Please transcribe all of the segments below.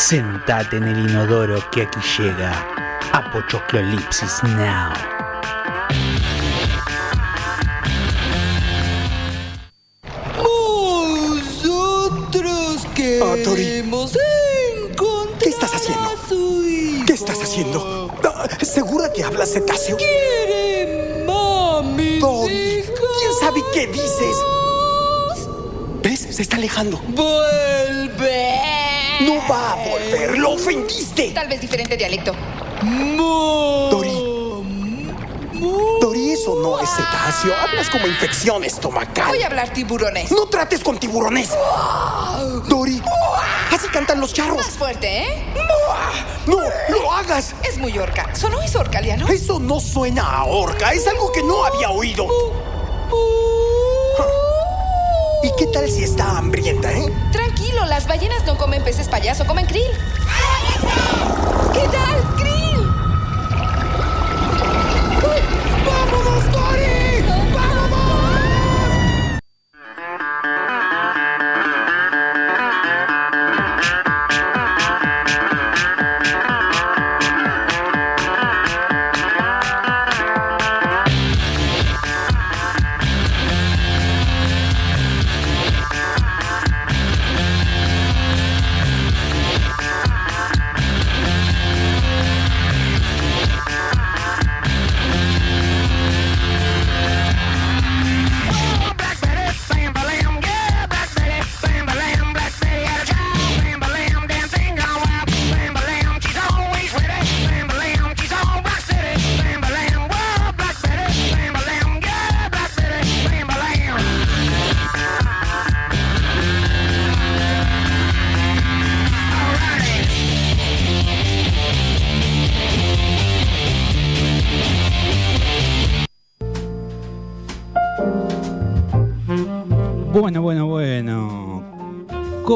Sentate en el inodoro que aquí llega Apochoclolipsis Now. Nosotros queremos encontrar ¿Qué estás haciendo? a su hijo. ¿Qué estás haciendo? Ah, ¿Segura que hablas cetáceo? Quiere mami. Dory, ¿quién sabe qué dices? ¿Ves? Se está alejando. Vuelve. Volver, lo ofendiste. Tal vez diferente dialecto. Mo- Dory, eso no es cetáceo. Hablas como infección estomacal. Voy a hablar tiburones. No trates con tiburones. Dory, así cantan los Más charros. fuerte, ¿eh? No, lo hagas. Es muy orca. ¿Sonó eso orcaliano? Eso no suena a orca. Es algo que no había oído. ¿Y qué tal si está hambrienta, eh? Tranquilo, las ballenas no comen peces payaso, comen krill. ¿Qué tal,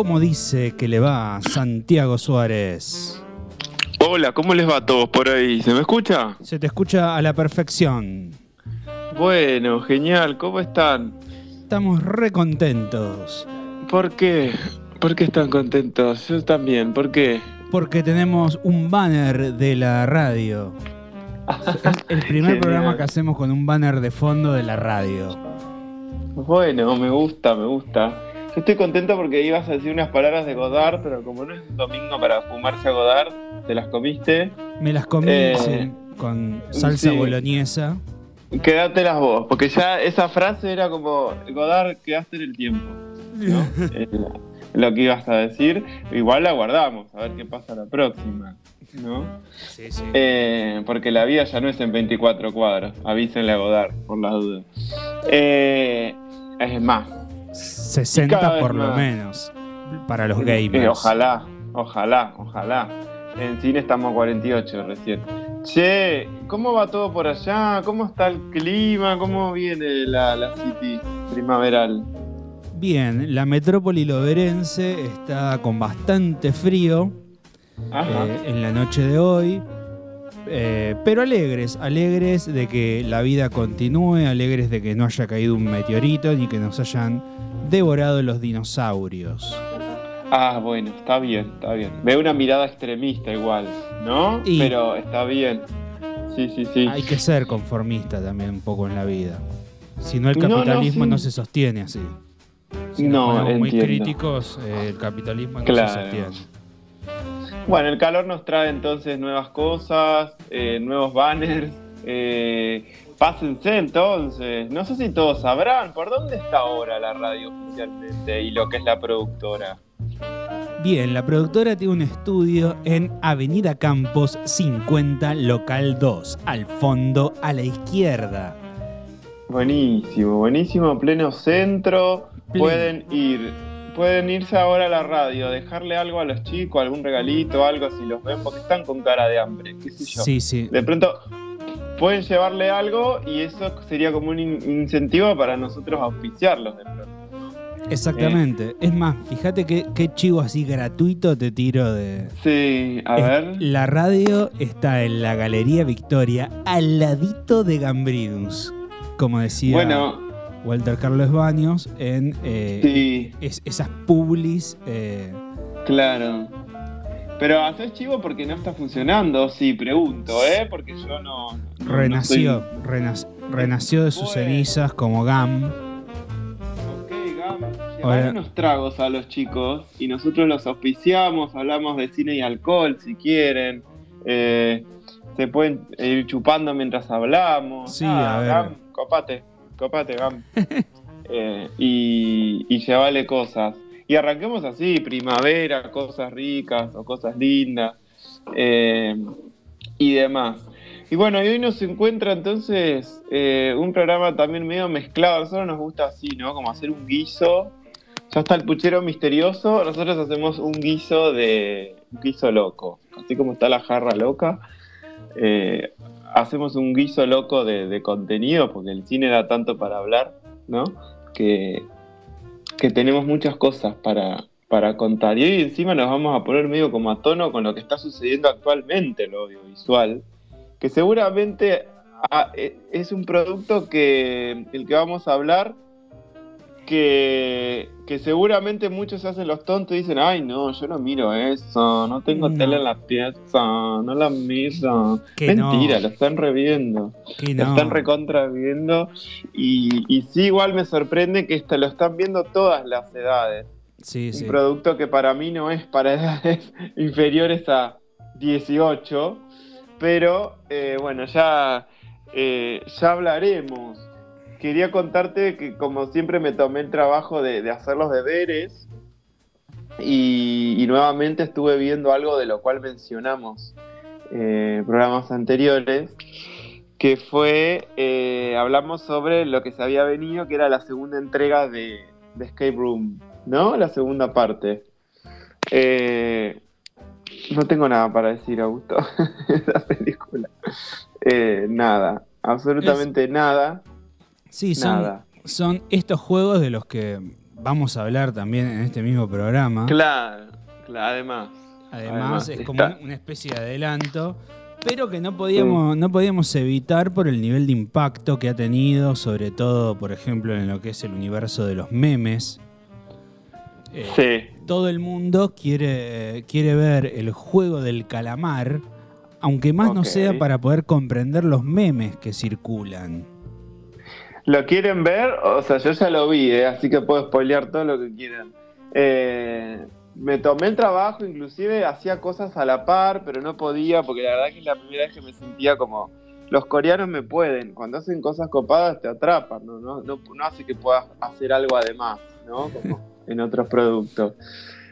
¿Cómo dice que le va Santiago Suárez? Hola, ¿cómo les va a todos por ahí? ¿Se me escucha? Se te escucha a la perfección. Bueno, genial, ¿cómo están? Estamos re contentos ¿Por qué? ¿Por qué están contentos? Yo también, ¿por qué? porque tenemos un banner de la radio. Es el primer programa que hacemos con un banner de fondo de la radio. Bueno, me gusta, me gusta. Yo estoy contento porque ibas a decir unas palabras de Godard, pero como no es un domingo para fumarse a Godard, te las comiste. Me las comí Eh, sí, con salsa sí. boloñesa. Quédatelas vos, porque ya esa frase era como, Godard, quedaste en el tiempo. ¿no? Eh, lo que ibas a decir, igual la guardamos, a ver qué pasa la próxima. ¿no? Sí, sí. Eh, porque la vida ya no es en 24 cuadros. Avísenle a Godard, por las dudas. Eh, es más, 60 cada vez por lo más. menos. Para los eh, gamers. ojalá, ojalá, ojalá. En cine estamos a 48 recién. Che, ¿cómo va todo por allá? ¿Cómo está el clima? ¿Cómo viene la, la city primaveral? Bien, la metrópoli loberense está con bastante frío eh, en la noche de hoy, eh, pero alegres, alegres de que la vida continúe, alegres de que no haya caído un meteorito ni que nos hayan devorado los dinosaurios. Ah, bueno, está bien, está bien. Veo una mirada extremista igual, ¿no? Y- Pero está bien. Sí, sí, sí. Hay que ser conformista también un poco en la vida. Si no, el No, no, capitalismo no, se sostiene así. Si No, ponemos muy entiendo. críticos, eh, el capitalismo no Claro. se sostiene. Bueno, el calor nos trae entonces nuevas cosas, eh, nuevos banners. eh, pásense entonces. No sé si todos sabrán por dónde está ahora la radio oficialmente y lo que es la productora. Bien, la productora tiene un estudio en Avenida Campos 50, local 2, al fondo a la izquierda. Buenísimo, buenísimo, pleno centro. Pleno. Pueden ir, pueden irse ahora a la radio, dejarle algo a los chicos, algún regalito, algo si los ven, porque están con cara de hambre, qué sé yo. Sí, sí. De pronto pueden llevarle algo y eso sería como un in- incentivo para nosotros auspiciarlos de pronto. Exactamente. Es más, fíjate qué, qué chivo así gratuito te tiro de... Sí, a Es- ver. La radio está en la Galería Victoria, al ladito de Gambrinus. Como decía Bueno, Walter Carlos Baños en eh, sí, es- esas publis. eh, claro. Pero haces chivo porque no está funcionando, sí, pregunto, ¿eh? Porque yo no. no- no Renació, renac- renació de sus cenizas como GAM. Ok, Gam, llevar unos tragos a los chicos y nosotros los auspiciamos, hablamos de cine y alcohol si quieren. Eh, se pueden ir chupando mientras hablamos. Sí, Ah, a ver. Gam, copate, copate, Gam. Eh, y, y cosas. Y arranquemos así, primavera, cosas ricas o cosas lindas eh, y demás. Y bueno, y hoy nos encuentra entonces eh, un programa también medio mezclado. A nosotros nos gusta así, ¿no? Como hacer un guiso. Ya está el puchero misterioso, nosotros hacemos un guiso de un guiso loco. Así como está la jarra loca, eh, hacemos un guiso loco de, de contenido, porque el cine da tanto para hablar, ¿no? Que, que tenemos muchas cosas para, para contar. Y hoy encima nos vamos a poner medio como a tono con lo que está sucediendo actualmente en lo audiovisual, que seguramente ah, e- es un producto que el que vamos a hablar que, que seguramente muchos hacen los tontos y dicen, ay no, yo no miro eso, no tengo No. tele en la pieza, no la miro. Que no. Mentira, lo están reviendo. Que Lo no. están recontra viendo. Y, y sí, igual me sorprende que esto lo están viendo todas las edades. Sí, sí. Un producto que para mí no es para edades inferiores a 18. Pero eh, bueno, ya, eh, ya hablaremos. Quería contarte que como siempre me tomé el trabajo de, de hacer los deberes. Y, y nuevamente estuve viendo algo de lo cual mencionamos eh, programas anteriores que fue, eh, hablamos sobre lo que se había venido, que era la segunda entrega de, de Escape Room, ¿no? La segunda parte. Eh, no tengo nada para decir, Augusto, esa película. Eh, nada, absolutamente nada, Sí, son, nada. son estos juegos de los que vamos a hablar también en este mismo programa. Claro, claro, además. Además, es como está- una especie de adelanto, pero que no podíamos, no podíamos evitar por el nivel de impacto que ha tenido, sobre todo, por ejemplo, en lo que es el universo de los memes. Eh, Sí, Todo el mundo quiere, quiere ver el juego del calamar, aunque más no sea para poder comprender los memes que circulan. ¿Lo quieren ver? O sea, yo ya lo vi, ¿eh? así que puedo spoilear todo lo que quieran. Eh, me tomé el trabajo, inclusive hacía cosas a la par, pero no podía, porque la verdad que es la primera vez que me sentía como... Los coreanos me pueden, cuando hacen cosas copadas te atrapan, no, no, no, no hace que puedas hacer algo además, ¿no? Como en otros productos.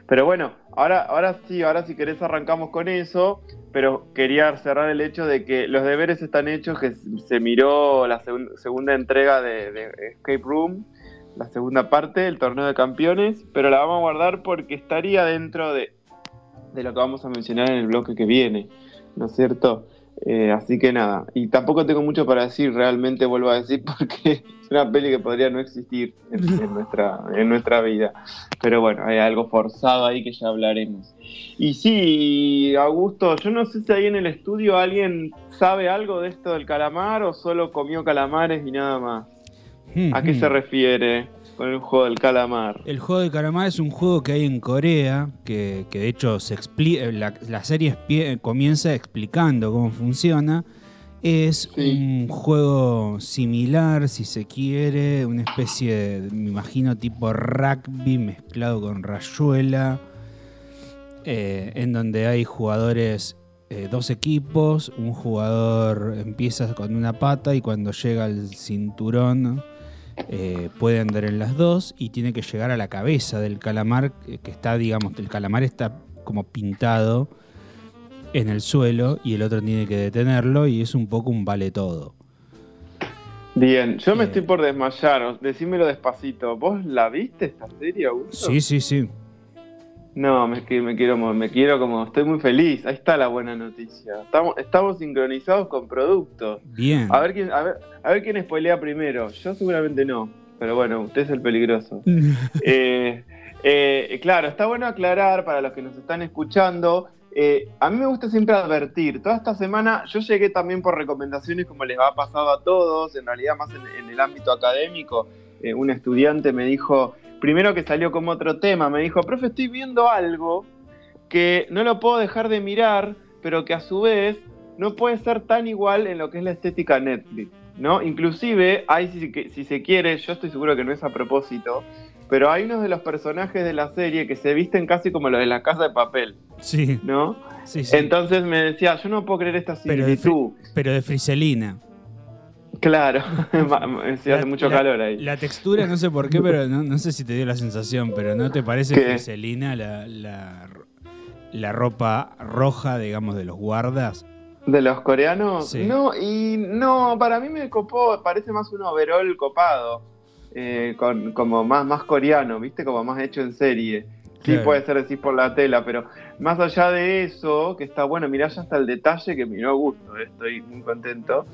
Pero bueno, ahora, ahora sí, ahora si querés arrancamos con eso, pero quería cerrar el hecho de que los deberes están hechos, que se miró la segun- segunda entrega de, Escape Room, la segunda parte del torneo de campeones, pero la vamos a guardar porque estaría dentro de, de lo que vamos a mencionar en el bloque que viene, ¿no es cierto? Eh, así que nada, y tampoco tengo mucho para decir, realmente vuelvo a decir, porque es una peli que podría no existir en, en nuestra, en nuestra vida. Pero bueno, hay algo forzado ahí que ya hablaremos. Y sí, Augusto, yo no sé si ahí en el estudio alguien sabe algo de esto del calamar o solo comió calamares y nada más. ¿A qué se refiere con el juego del calamar? El juego de calamar es un juego que hay en Corea, que, que de hecho se explica, la, la serie espie- comienza explicando cómo funciona. Es Sí. un juego similar, si se quiere, una especie, de, me imagino, tipo rugby mezclado con rayuela, eh, en donde hay jugadores, eh, dos equipos, un jugador empieza con una pata y cuando llega al cinturón eh, puede andar en las dos y tiene que llegar a la cabeza del calamar, que que está, digamos, el calamar está como pintado en el suelo y el otro tiene que detenerlo y es un poco un vale todo. Bien, yo me Eh. estoy por desmayar, decímelo despacito. ¿Vos la viste esta serie, Augusto? Sí, sí, sí. No, me, me quiero, me quiero como, estoy muy feliz. Ahí está la buena noticia. Estamos, estamos sincronizados con productos. Bien. A ver quién, a ver, a ver quién spoilea primero. Yo seguramente no. Pero bueno, usted es el peligroso. Eh, eh, claro, está bueno aclarar para los que nos están escuchando. eh, a mí me gusta siempre advertir. Toda esta semana yo llegué también por recomendaciones como les ha pasado a todos, en realidad más en, en el ámbito académico. Un estudiante me dijo, primero que salió como otro tema, me dijo, profe, estoy viendo algo que no lo puedo dejar de mirar, pero que a su vez no puede ser tan igual en lo que es la estética Netflix, ¿no? Inclusive, hay, si, si se quiere, yo estoy seguro que no es a propósito, pero hay unos de los personajes de la serie que se visten casi como los de la casa de papel, Sí, ¿no? sí, sí. Entonces me decía, yo no puedo creer esta Pero de similitud. Pero de friselina. Claro, sí, hace La- mucho la- calor ahí. La textura, no sé por qué, pero no, no sé si te dio la sensación, pero ¿no te parece ¿Qué? friselina la, la, la ropa roja, digamos, de los guardas? ¿De los coreanos? Sí. No, y no, para mí me copó, parece más un overall copado, eh, con, como más, más coreano, ¿viste? Como más hecho en serie. Sí, Claro. puede ser decir por la tela, pero más allá de eso, que está bueno, mirá ya hasta el detalle que miró a gusto, eh, estoy muy contento.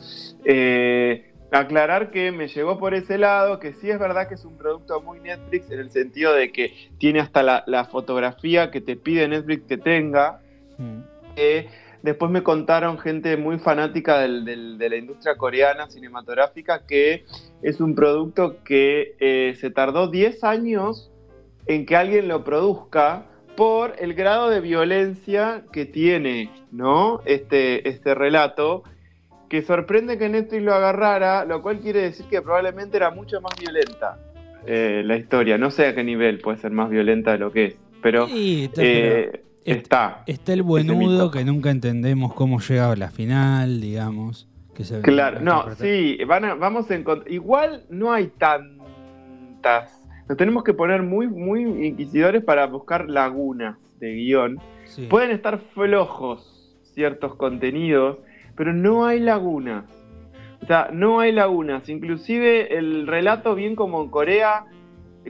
Eh, aclarar que me llegó por ese lado, que sí es verdad que es un producto muy Netflix en el sentido de que tiene hasta la, la fotografía que te pide Netflix que tenga. Mm. Eh, después me contaron gente muy fanática del- del- de la industria coreana cinematográfica que es un producto que eh, se tardó 10 años en que alguien lo produzca por el grado de violencia que tiene, ¿no? Este, este relato, que sorprende que Netflix lo agarrara, lo cual quiere decir que probablemente era mucho más violenta eh, la historia. No sé a qué nivel puede ser más violenta de lo que es, pero está, eh, pero está. está el buenudo que nunca entendemos cómo llega a la final, digamos. Que se Claro, no, sí, van a- vamos a encontrar. Igual no hay tantas. Nos tenemos que poner muy, muy inquisidores para buscar lagunas de guion. sí. Pueden estar flojos ciertos contenidos, pero no hay lagunas. O sea, no hay lagunas. Inclusive el relato, bien como en Corea,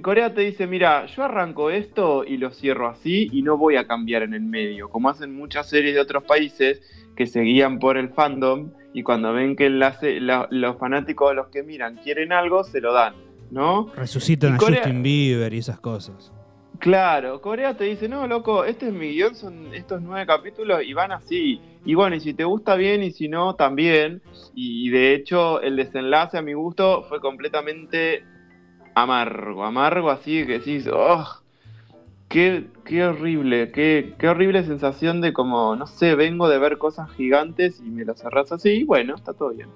Corea te dice, mira, yo arranco esto y lo cierro así y no voy a cambiar en el medio, como hacen muchas series de otros países que se guían por el fandom y cuando ven que la la- los fanáticos los que miran quieren algo, se lo dan, ¿no? Resucitan a Corea- Justin Bieber y esas cosas. Claro, Corea te dice, no, loco, este es mi guion, son estos nueve capítulos y van así. Y bueno, y si te gusta bien y si no, también. Y de hecho, el desenlace a mi gusto fue completamente amargo, amargo así que decís, oh, qué, qué horrible, qué, qué horrible sensación de como, no sé, vengo de ver cosas gigantes y me lo cerrás así, y bueno, está todo bien.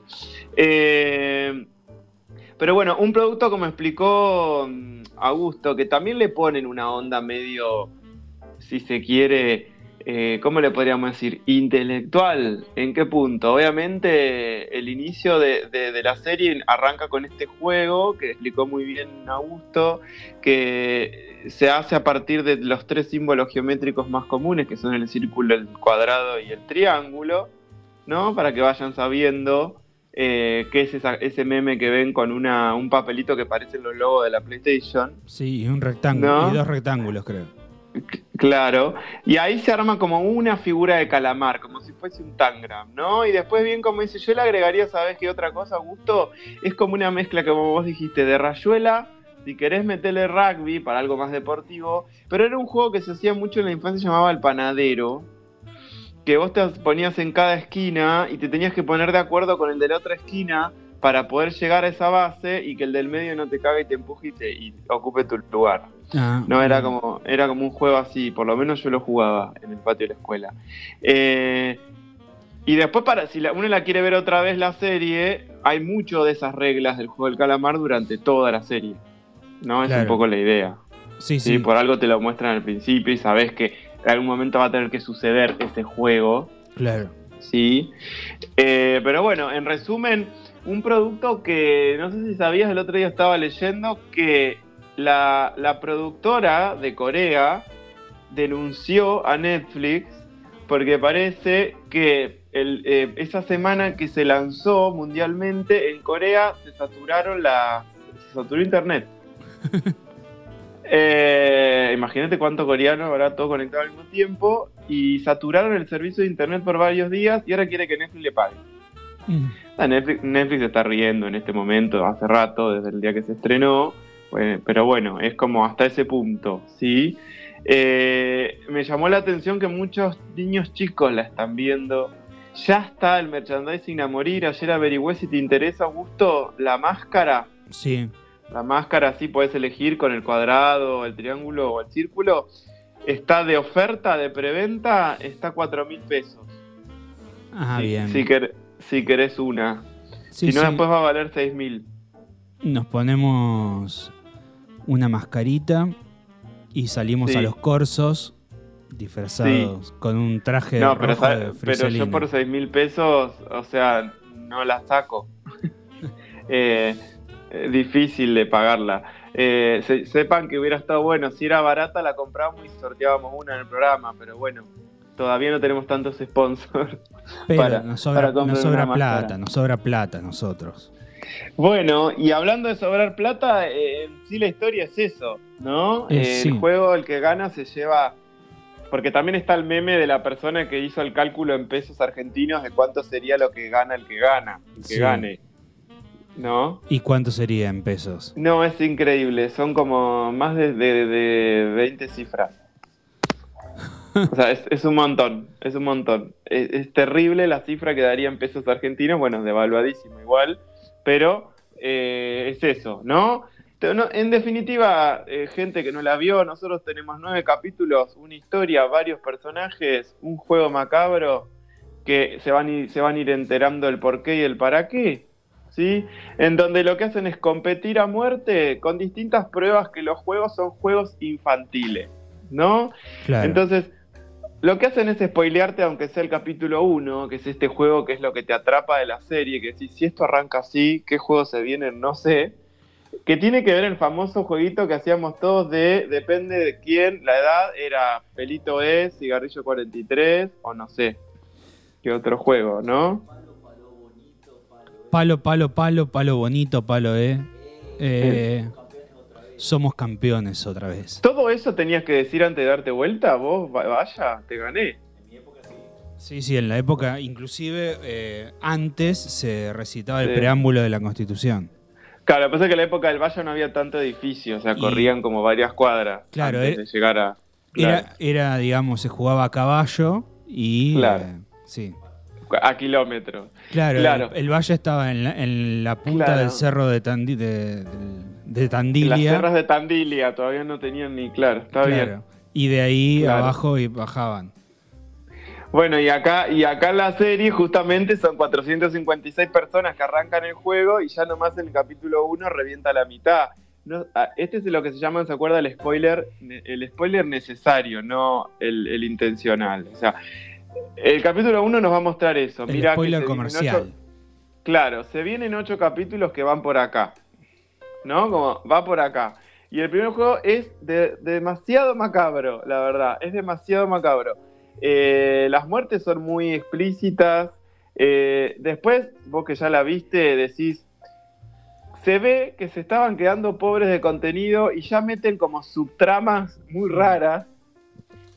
Eh, pero bueno, un producto como explicó mm, Augusto, que también le ponen una onda medio, si se quiere, eh, ¿cómo le podríamos decir? Intelectual. ¿En qué punto? Obviamente el inicio de, de- de la serie arranca con este juego que explicó muy bien Augusto, que se hace a partir de los tres símbolos geométricos más comunes, que son el círculo, el cuadrado y el triángulo, ¿no? Para que vayan sabiendo eh, qué es esa- ese meme que ven con una, un papelito que parece los logos de la PlayStation. Sí, y un rectángulo. ¿No? Y dos rectángulos, creo. C- Claro, y ahí se arma como una figura de calamar, como si fuese un tangram, ¿no? Y después, bien como dice, yo le agregaría, ¿sabes qué otra cosa, Augusto? Es como una mezcla, como vos dijiste, de rayuela, si querés meterle rugby para algo más deportivo, pero era un juego que se hacía mucho en la infancia, se llamaba El Panadero, que vos te ponías en cada esquina y te tenías que poner de acuerdo con el de la otra esquina para poder llegar a esa base y que el del medio no te cague y te empuje y, te- y ocupe tu lugar. Ah, No, era como, era como un juego así, por lo menos yo lo jugaba en el patio de la escuela. Eh, y después, para si la- uno la quiere ver otra vez la serie, hay mucho de esas reglas del juego del calamar durante toda la serie. ¿No? Es Claro. un poco la idea. Sí, ¿sí? sí. Por algo te lo muestran al principio y sabes que en algún momento va a tener que suceder ese juego. Claro. Sí. Eh, pero bueno, en resumen, un producto que no sé si sabías, el otro día estaba leyendo que la, la productora de Corea denunció a Netflix porque parece que el, eh, esa semana que se lanzó mundialmente en Corea se saturaron la se saturó internet. Eh, imagínate cuánto coreano habrá todo conectado al mismo tiempo y saturaron el servicio de internet por varios días y ahora quiere que Netflix le pague. Mm. Ah, Netflix, Netflix se está riendo en este momento, hace rato, desde el día que se estrenó, pero bueno, es como hasta ese punto, ¿sí? Eh, me llamó la atención que muchos niños chicos la están viendo. Ya está el merchandising a morir. Ayer averigüé si te interesa, Augusto, la máscara. Sí. La máscara sí puedes elegir con el cuadrado, el triángulo o el círculo. está de oferta, de preventa, está a 4 mil pesos. Ah, si, bien. Si, quer- si querés una. Sí, si no, sí. después va a valer 6 mil. Nos ponemos una mascarita y salimos Sí. a los corsos disfrazados con un traje No, pero, rojo de ¿sabes? pero yo por 6 mil pesos, o sea, no la saco. Eh, difícil de pagarla. Eh, se- sepan que hubiera estado bueno, si era barata la compramos y sorteábamos una en el programa, pero bueno, todavía no tenemos tantos sponsors. Pero para- nos sobra, para nos sobra plata, nos sobra plata a nosotros. Bueno, y hablando de sobrar plata, eh, en sí la historia es eso, ¿no? Eh, Eh, sí. El juego, el que gana, se lleva. Porque también está el meme de la persona que hizo el cálculo en pesos argentinos de cuánto sería lo que gana el que gana, el que Sí. gane. ¿No? ¿Y cuánto sería en pesos? No, es increíble, son como más de, de, de 20 cifras. O sea, es, es un montón, es un montón. Es, es terrible la cifra que daría en pesos argentinos, bueno, devaluadísimo igual, pero eh, es eso, ¿no? En definitiva, eh, gente que no la vio, nosotros tenemos nueve capítulos, una historia, varios personajes, un juego macabro que se van, se van a ir enterando el por qué y el para qué, ¿sí? En donde lo que hacen es competir a muerte con distintas pruebas que los juegos son juegos infantiles, ¿no? Claro. Entonces, lo que hacen es spoilearte, aunque sea el capítulo 1, que es este juego que es lo que te atrapa de la serie, que si, si esto arranca así, ¿qué juego se viene? No sé. Que tiene que ver el famoso jueguito que hacíamos todos de, depende de quién, la edad era Pelito E, Cigarrillo 43, o no sé, qué otro juego, ¿no? Palo, palo, palo, palo bonito, palo, eh. Eh, somos campeones otra vez. ¿Todo eso tenías que decir antes de darte vuelta? Vos, va- vaya, te gané. Sí, sí, en la época, inclusive eh, antes se recitaba el Sí. preámbulo de la Constitución. Claro, lo que pasa es que en la época del Valle no había tanto edificio, o sea, Y- corrían como varias cuadras Claro, antes eh, de llegar a... Claro, Era, era, digamos, se jugaba a caballo y... Claro. eh, sí. A kilómetros. Claro, Claro. El, el valle estaba en la, en la punta Claro. del cerro de, Tandi- de, de- de Las Tandilia. tierras de Tandilia todavía no tenían ni claro, está bien. Claro. Y de ahí abajo y bajaban. Bueno, y acá, y acá en la serie justamente son 456 personas que arrancan el juego y ya nomás en el capítulo 1 revienta la mitad. No, ah, este es lo que se llama, ¿se acuerda? El spoiler, el spoiler necesario, no el, el intencional. O sea, el capítulo 1 nos va a mostrar eso. El spoiler comercial. ocho- claro, se vienen ocho capítulos que van por acá. ¿No? Como va por acá. Y el primer juego es de- demasiado macabro, la verdad. Es demasiado macabro. Eh, las muertes son muy explícitas. Eh, después, vos que ya la viste, decís. Se ve que se estaban quedando pobres de contenido y ya meten como subtramas muy raras.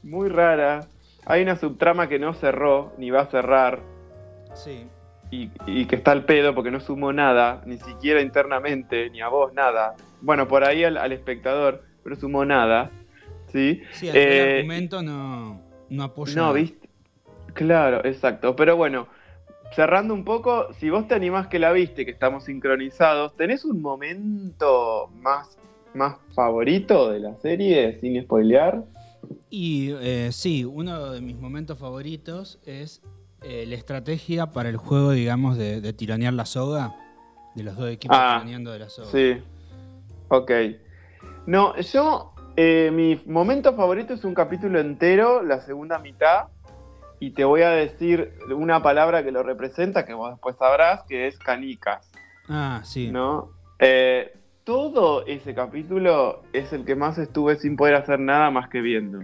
Muy raras. Hay una subtrama que no cerró, ni va a cerrar Sí. y, y que está al pedo porque no sumó nada, ni siquiera internamente, ni a vos nada. Bueno, por ahí al, al espectador, pero sumó nada. ¿Sí? Sí, el, Eh, argumento no, no apoya. No, viste. Claro, exacto. Pero bueno, cerrando un poco, si vos te animás que la viste, que estamos sincronizados, ¿tenés un momento más, más favorito de la serie, sin spoilear? Y eh, sí, uno de mis momentos favoritos es eh, la estrategia para el juego, digamos, de, de tironear la soga. De los dos equipos Ah, tironeando de la soga. Sí. Ok. No, yo, eh, mi momento favorito es un capítulo entero, la segunda mitad, y te voy a decir una palabra que lo representa, que vos después sabrás, que es canicas, Ah, sí. ¿no? Eh, todo ese capítulo es el que más estuve sin poder hacer nada más que viendo.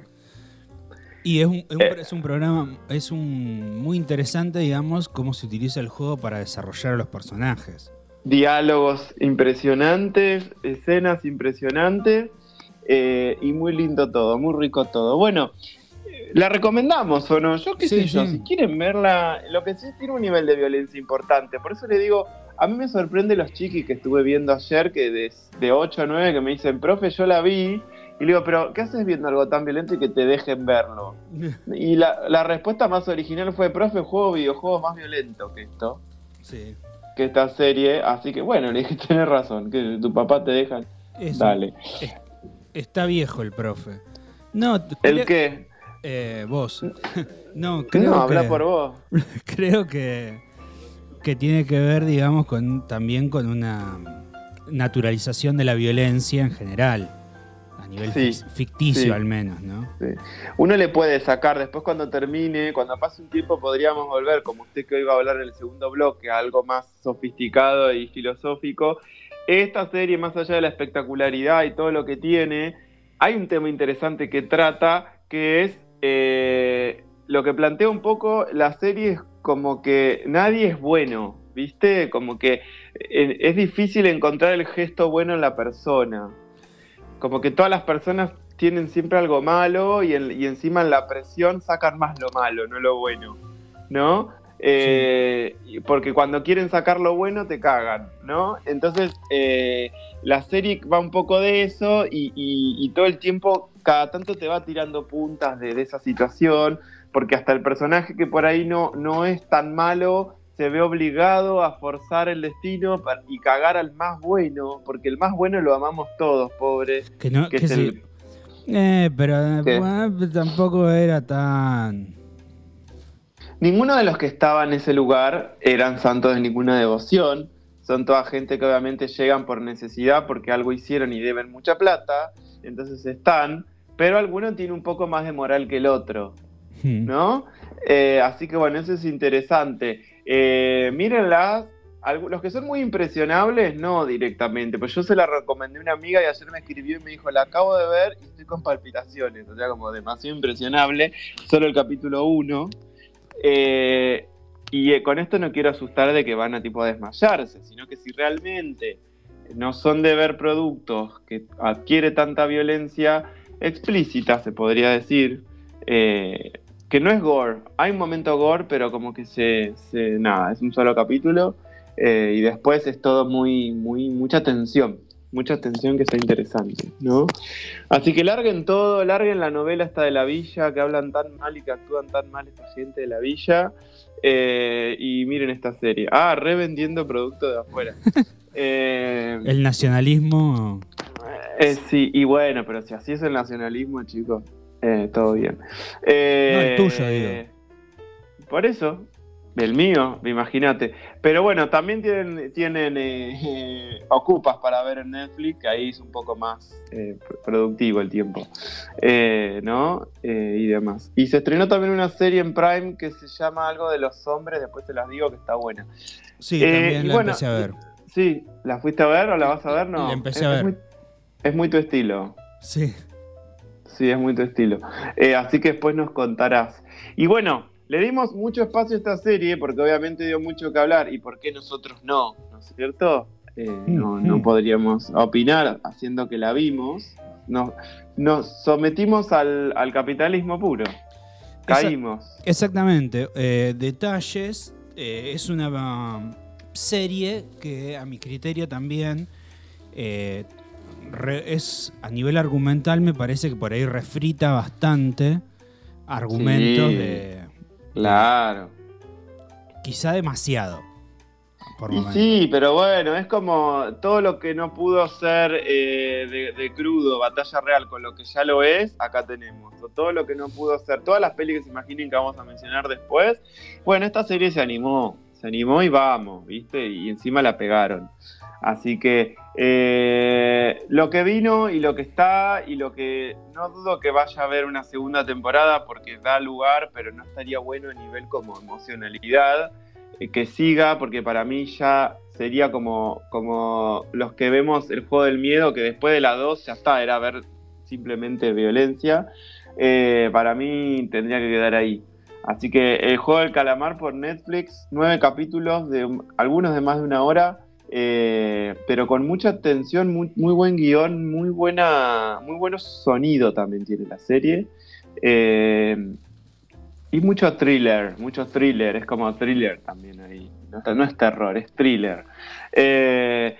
Y es un, es un- Eh. es un programa, es un muy interesante, digamos, cómo se utiliza el juego para desarrollar a los personajes. Diálogos impresionantes, escenas impresionantes, eh, y muy lindo todo, muy rico todo. Bueno, eh, la recomendamos o no, yo qué Sí, sé yo, sí. si quieren verla, lo que sí tiene un nivel de violencia importante, por eso le digo, a mí me sorprende los chiquis que estuve viendo ayer, que de, de 8 a 9, que me dicen, profe, yo la vi, y le digo, pero ¿qué haces viendo algo tan violento y que te dejen verlo? Y la, la respuesta más original fue, profe, juego videojuegos más violento que esto Sí. que esta serie, así que bueno, le dije, tenés razón, que tu papá te deja. Es- Dale. es- está viejo el profe. No, ¿El qué? eh, vos. no, creo No, que, habla por vos. creo que, que tiene que ver, digamos, con también con una naturalización de la violencia en general. A nivel Sí, ficticio sí. al menos, ¿no? Sí. Uno le puede sacar, después cuando termine, cuando pase un tiempo podríamos volver, como usted que hoy va a hablar en el segundo bloque, a algo más sofisticado y filosófico. Esta serie, más allá de la espectacularidad y todo lo que tiene, hay un tema interesante que trata, que es eh, lo que plantea un poco la serie es como que nadie es bueno, ¿viste? Como que eh, es difícil encontrar el gesto bueno en la persona. Como que todas las personas tienen siempre algo malo y, en- y encima en la presión sacan más lo malo, no lo bueno, ¿no? Eh, Porque cuando quieren sacar lo bueno te cagan, ¿no? Entonces eh, la serie va un poco de eso y, todo el tiempo, cada tanto te va tirando puntas de esa situación, porque hasta el personaje que por ahí no, no es tan malo se ve obligado a forzar el destino y cagar al más bueno, porque el más bueno lo amamos todos, pobre. Que no, Que que es sí. el- Eh, pero eh, ¿Qué? bueno, tampoco era tan. Ninguno de los que estaba en ese lugar eran santos de ninguna devoción. Son toda gente que obviamente llegan por necesidad porque algo hicieron y deben mucha plata. Entonces están. Pero alguno tiene un poco más de moral que el otro. Hmm. ¿no? Eh, así que bueno, eso es interesante. Eh, mírenlas. Los que son muy impresionables, no directamente, pues yo se la recomendé a una amiga y ayer me escribió y me dijo, la acabo de ver y estoy con palpitaciones, o sea, como demasiado impresionable, solo el capítulo 1. Eh, y eh, con esto no quiero asustar de que van a tipo a desmayarse, sino que si realmente no son de ver productos que adquiere tanta violencia explícita, se podría decir, que no es gore. Hay un momento gore, pero como que se, se- nada, es un solo capítulo eh, y después es todo muy, muy, mucha tensión, mucha tensión que está interesante, ¿no? Así que larguen todo, larguen la novela esta de la villa, que hablan tan mal y que actúan tan mal esta gente de la villa, eh, y miren esta serie. Ah, revendiendo producto de afuera. Eh, El nacionalismo. eh, sí, y bueno, pero si así es el nacionalismo, chicos, eh, todo bien. Eh, No, el tuyo, digo. Por eso, el mío, imagínate. Pero bueno, también tienen, tienen eh, eh, ocupas para ver en Netflix, que ahí es un poco más eh, pr- productivo el tiempo, Eh, ¿no? Y demás. Y se estrenó también una serie en Prime que se llama algo de los hombres, después te las digo que está buena. Sí, también la bueno, empecé a ver. Sí, ¿la fuiste a ver o la vas a ver? No. La empecé Es- a es ver. muy- es muy tu estilo. Sí. Sí, es muy tu estilo. Eh, así que después nos contarás. Y bueno, le dimos mucho espacio a esta serie porque obviamente dio mucho que hablar. ¿Y por qué nosotros no? ¿No es cierto? Eh, no, podríamos opinar haciendo que la vimos. Nos, nos sometimos al, al capitalismo puro. Caímos. Exactamente. Eh, detalles. eh, es una um, serie que a mi criterio también re- es a nivel argumental me parece que por ahí refrita bastante argumentos Sí. de Claro. quizá demasiado por Y sí, pero bueno, es como todo lo que no pudo ser eh, de, de crudo, batalla real, con lo que ya lo es, acá tenemos. O todo lo que no pudo ser, todas las pelis que se imaginen que vamos a mencionar después. Bueno, esta serie se animó, se animó y vamos, ¿viste? Y encima la pegaron. Así que eh, lo que vino y lo que está y lo que no dudo que vaya a haber una segunda temporada porque da lugar, pero no estaría bueno a nivel como emocionalidad eh, que siga, porque para mí ya sería como, como los que vemos el juego del miedo, que después de la 2 ya está, era ver simplemente violencia. Eh, para mí tendría que quedar ahí. Así que el juego del calamar por Netflix, nueve capítulos, de un- algunos de más de una hora, eh, pero con mucha atención, muy, muy buen guion, muy buena, muy bueno sonido también tiene la serie. Eh, y mucho thriller, mucho thriller, es como thriller también ahí. No, es terror, es thriller. Eh,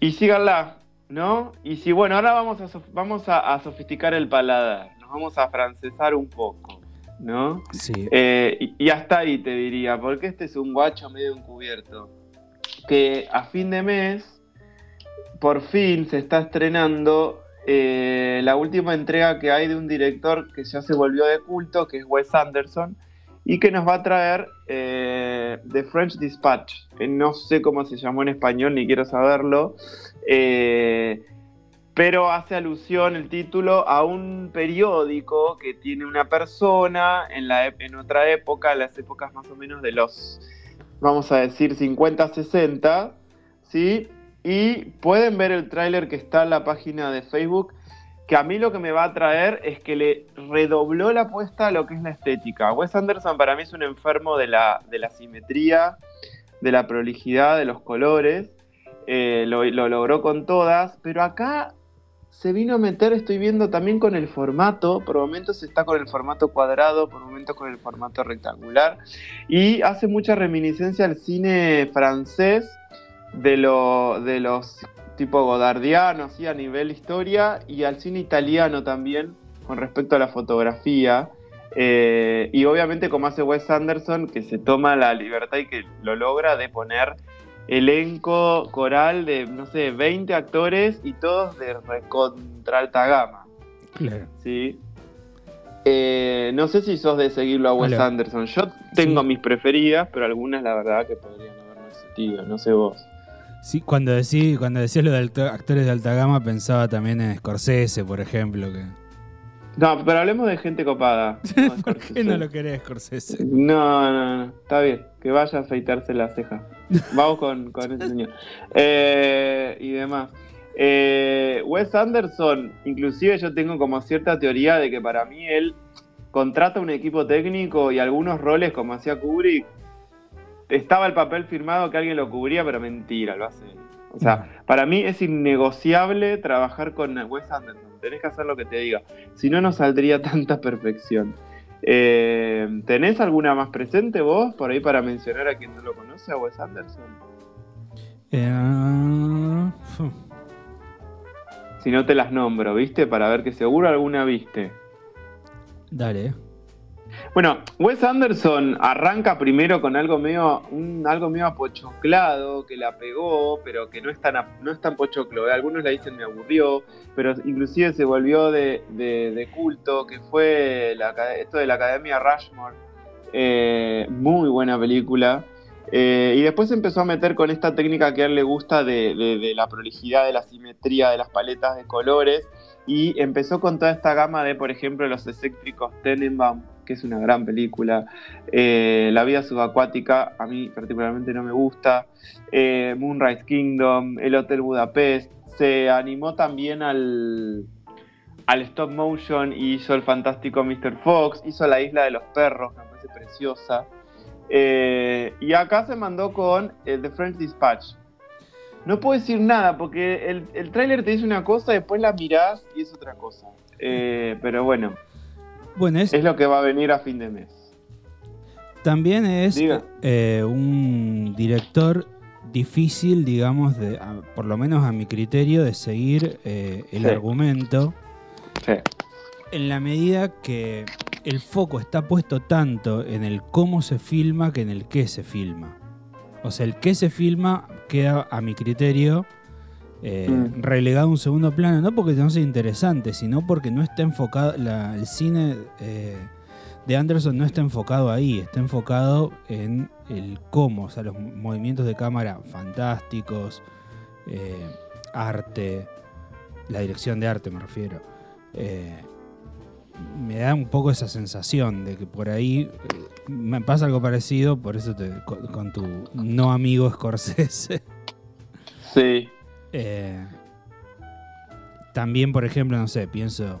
y síganla, ¿no? Y si, bueno, ahora vamos a, vamos a, a sofisticar el paladar, nos vamos a francesar un poco, ¿no? Sí. Y, y hasta ahí te diría, porque este es un guacho medio encubierto. Que a fin de mes, por fin se está estrenando eh, la última entrega que hay de un director que ya se volvió de culto, que es Wes Anderson, y que nos va a traer eh, The French Dispatch. no sé cómo se llamó en español, ni quiero saberlo. eh, pero hace alusión el título a un periódico que tiene una persona en, la, en otra época, las épocas más o menos de los, vamos a decir, 50, 60, ¿sí? Y pueden ver el tráiler que está en la página de Facebook, que a mí lo que me va a traer es que le redobló la apuesta a lo que es la estética. Wes Anderson para mí es un enfermo de la, de la simetría, de la prolijidad, de los colores. Eh, lo logró con todas, pero acá se vino a meter, estoy viendo también con el formato, por momentos está con el formato cuadrado, por momentos con el formato rectangular, y hace mucha reminiscencia al cine francés de, lo, de los tipo godardianos, ¿sí? a nivel historia, y al cine italiano también, con respecto a la fotografía. Eh, y obviamente como hace Wes Anderson, que se toma la libertad y que lo logra de poner elenco coral de, no sé, 20 actores y todos de recontra alta gama, Claro. ¿sí? Eh, no sé si sos de seguirlo a Wes Hola. Anderson. Yo tengo Sí. mis preferidas, pero algunas la verdad que podrían haber existido, no sé vos. Sí, cuando, decí, cuando decías lo de actores de alta gama, pensaba también en Scorsese, por ejemplo. Que... No, pero hablemos de gente copada. no ¿Por qué no lo querés, Scorsese? No, no, no, está bien, que vaya a afeitarse la ceja. Vamos con, con ese señor. Eh, y demás. Eh, Wes Anderson, inclusive yo tengo como cierta teoría de que para mí él contrata un equipo técnico y algunos roles como hacía Kubrick, estaba el papel firmado que alguien lo cubría, pero mentira, lo hace. O sea, para mí es innegociable trabajar con Wes Anderson. Tenés que hacer lo que te diga. Si no, no saldría tanta perfección. Eh, ¿Tenés alguna más presente vos por ahí para mencionar a quien no lo conoce, a Wes Anderson? Eh, fu. Si no te las nombro, ¿viste? Para ver que seguro alguna viste. Dale. Bueno, Wes Anderson arranca primero con algo medio, algo medio apochoclado, que la pegó, pero que no es tan, no es tan pochoclo. ¿eh? Algunos la dicen me aburrió, pero inclusive se volvió de, de- culto, que fue esto de la Academia Rushmore. Eh, muy buena película. Eh, y después empezó a meter con esta técnica que a él le gusta de, de- de la prolijidad, de la simetría, de las paletas de colores. Y empezó con toda esta gama de, por ejemplo, los excéntricos Tenenbaum, que es una gran película. Eh, la vida subacuática, a mí particularmente no me gusta. Eh, Moonrise Kingdom, El Hotel Budapest. Se animó también al, al stop motion y hizo el fantástico Mr. Fox. Hizo La Isla de los Perros, me parece preciosa. Eh, y acá se mandó con The French Dispatch. No puedo decir nada porque el, el tráiler te dice una cosa, después la mirás y es otra cosa. Pero bueno, Bueno, es, es lo que va a venir a fin de mes. también es eh, un director difícil, digamos, de, a- por lo menos a mi criterio, de seguir eh, el Sí. argumento. Sí. En la medida que el foco está puesto tanto en el cómo se filma que en el qué se filma. O sea, el qué se filma queda, a mi criterio, eh, Mm. relegado a un segundo plano. No porque no sea interesante, sino porque no está enfocado. la- el cine eh, de Anderson no está enfocado ahí, está enfocado en el cómo. O sea, los movimientos de cámara fantásticos, eh, arte, la dirección de arte me refiero. Eh, me da un poco esa sensación de que por ahí me pasa algo parecido, por eso te, con, con tu no amigo Scorsese. Sí. Eh, también, por ejemplo, no sé, pienso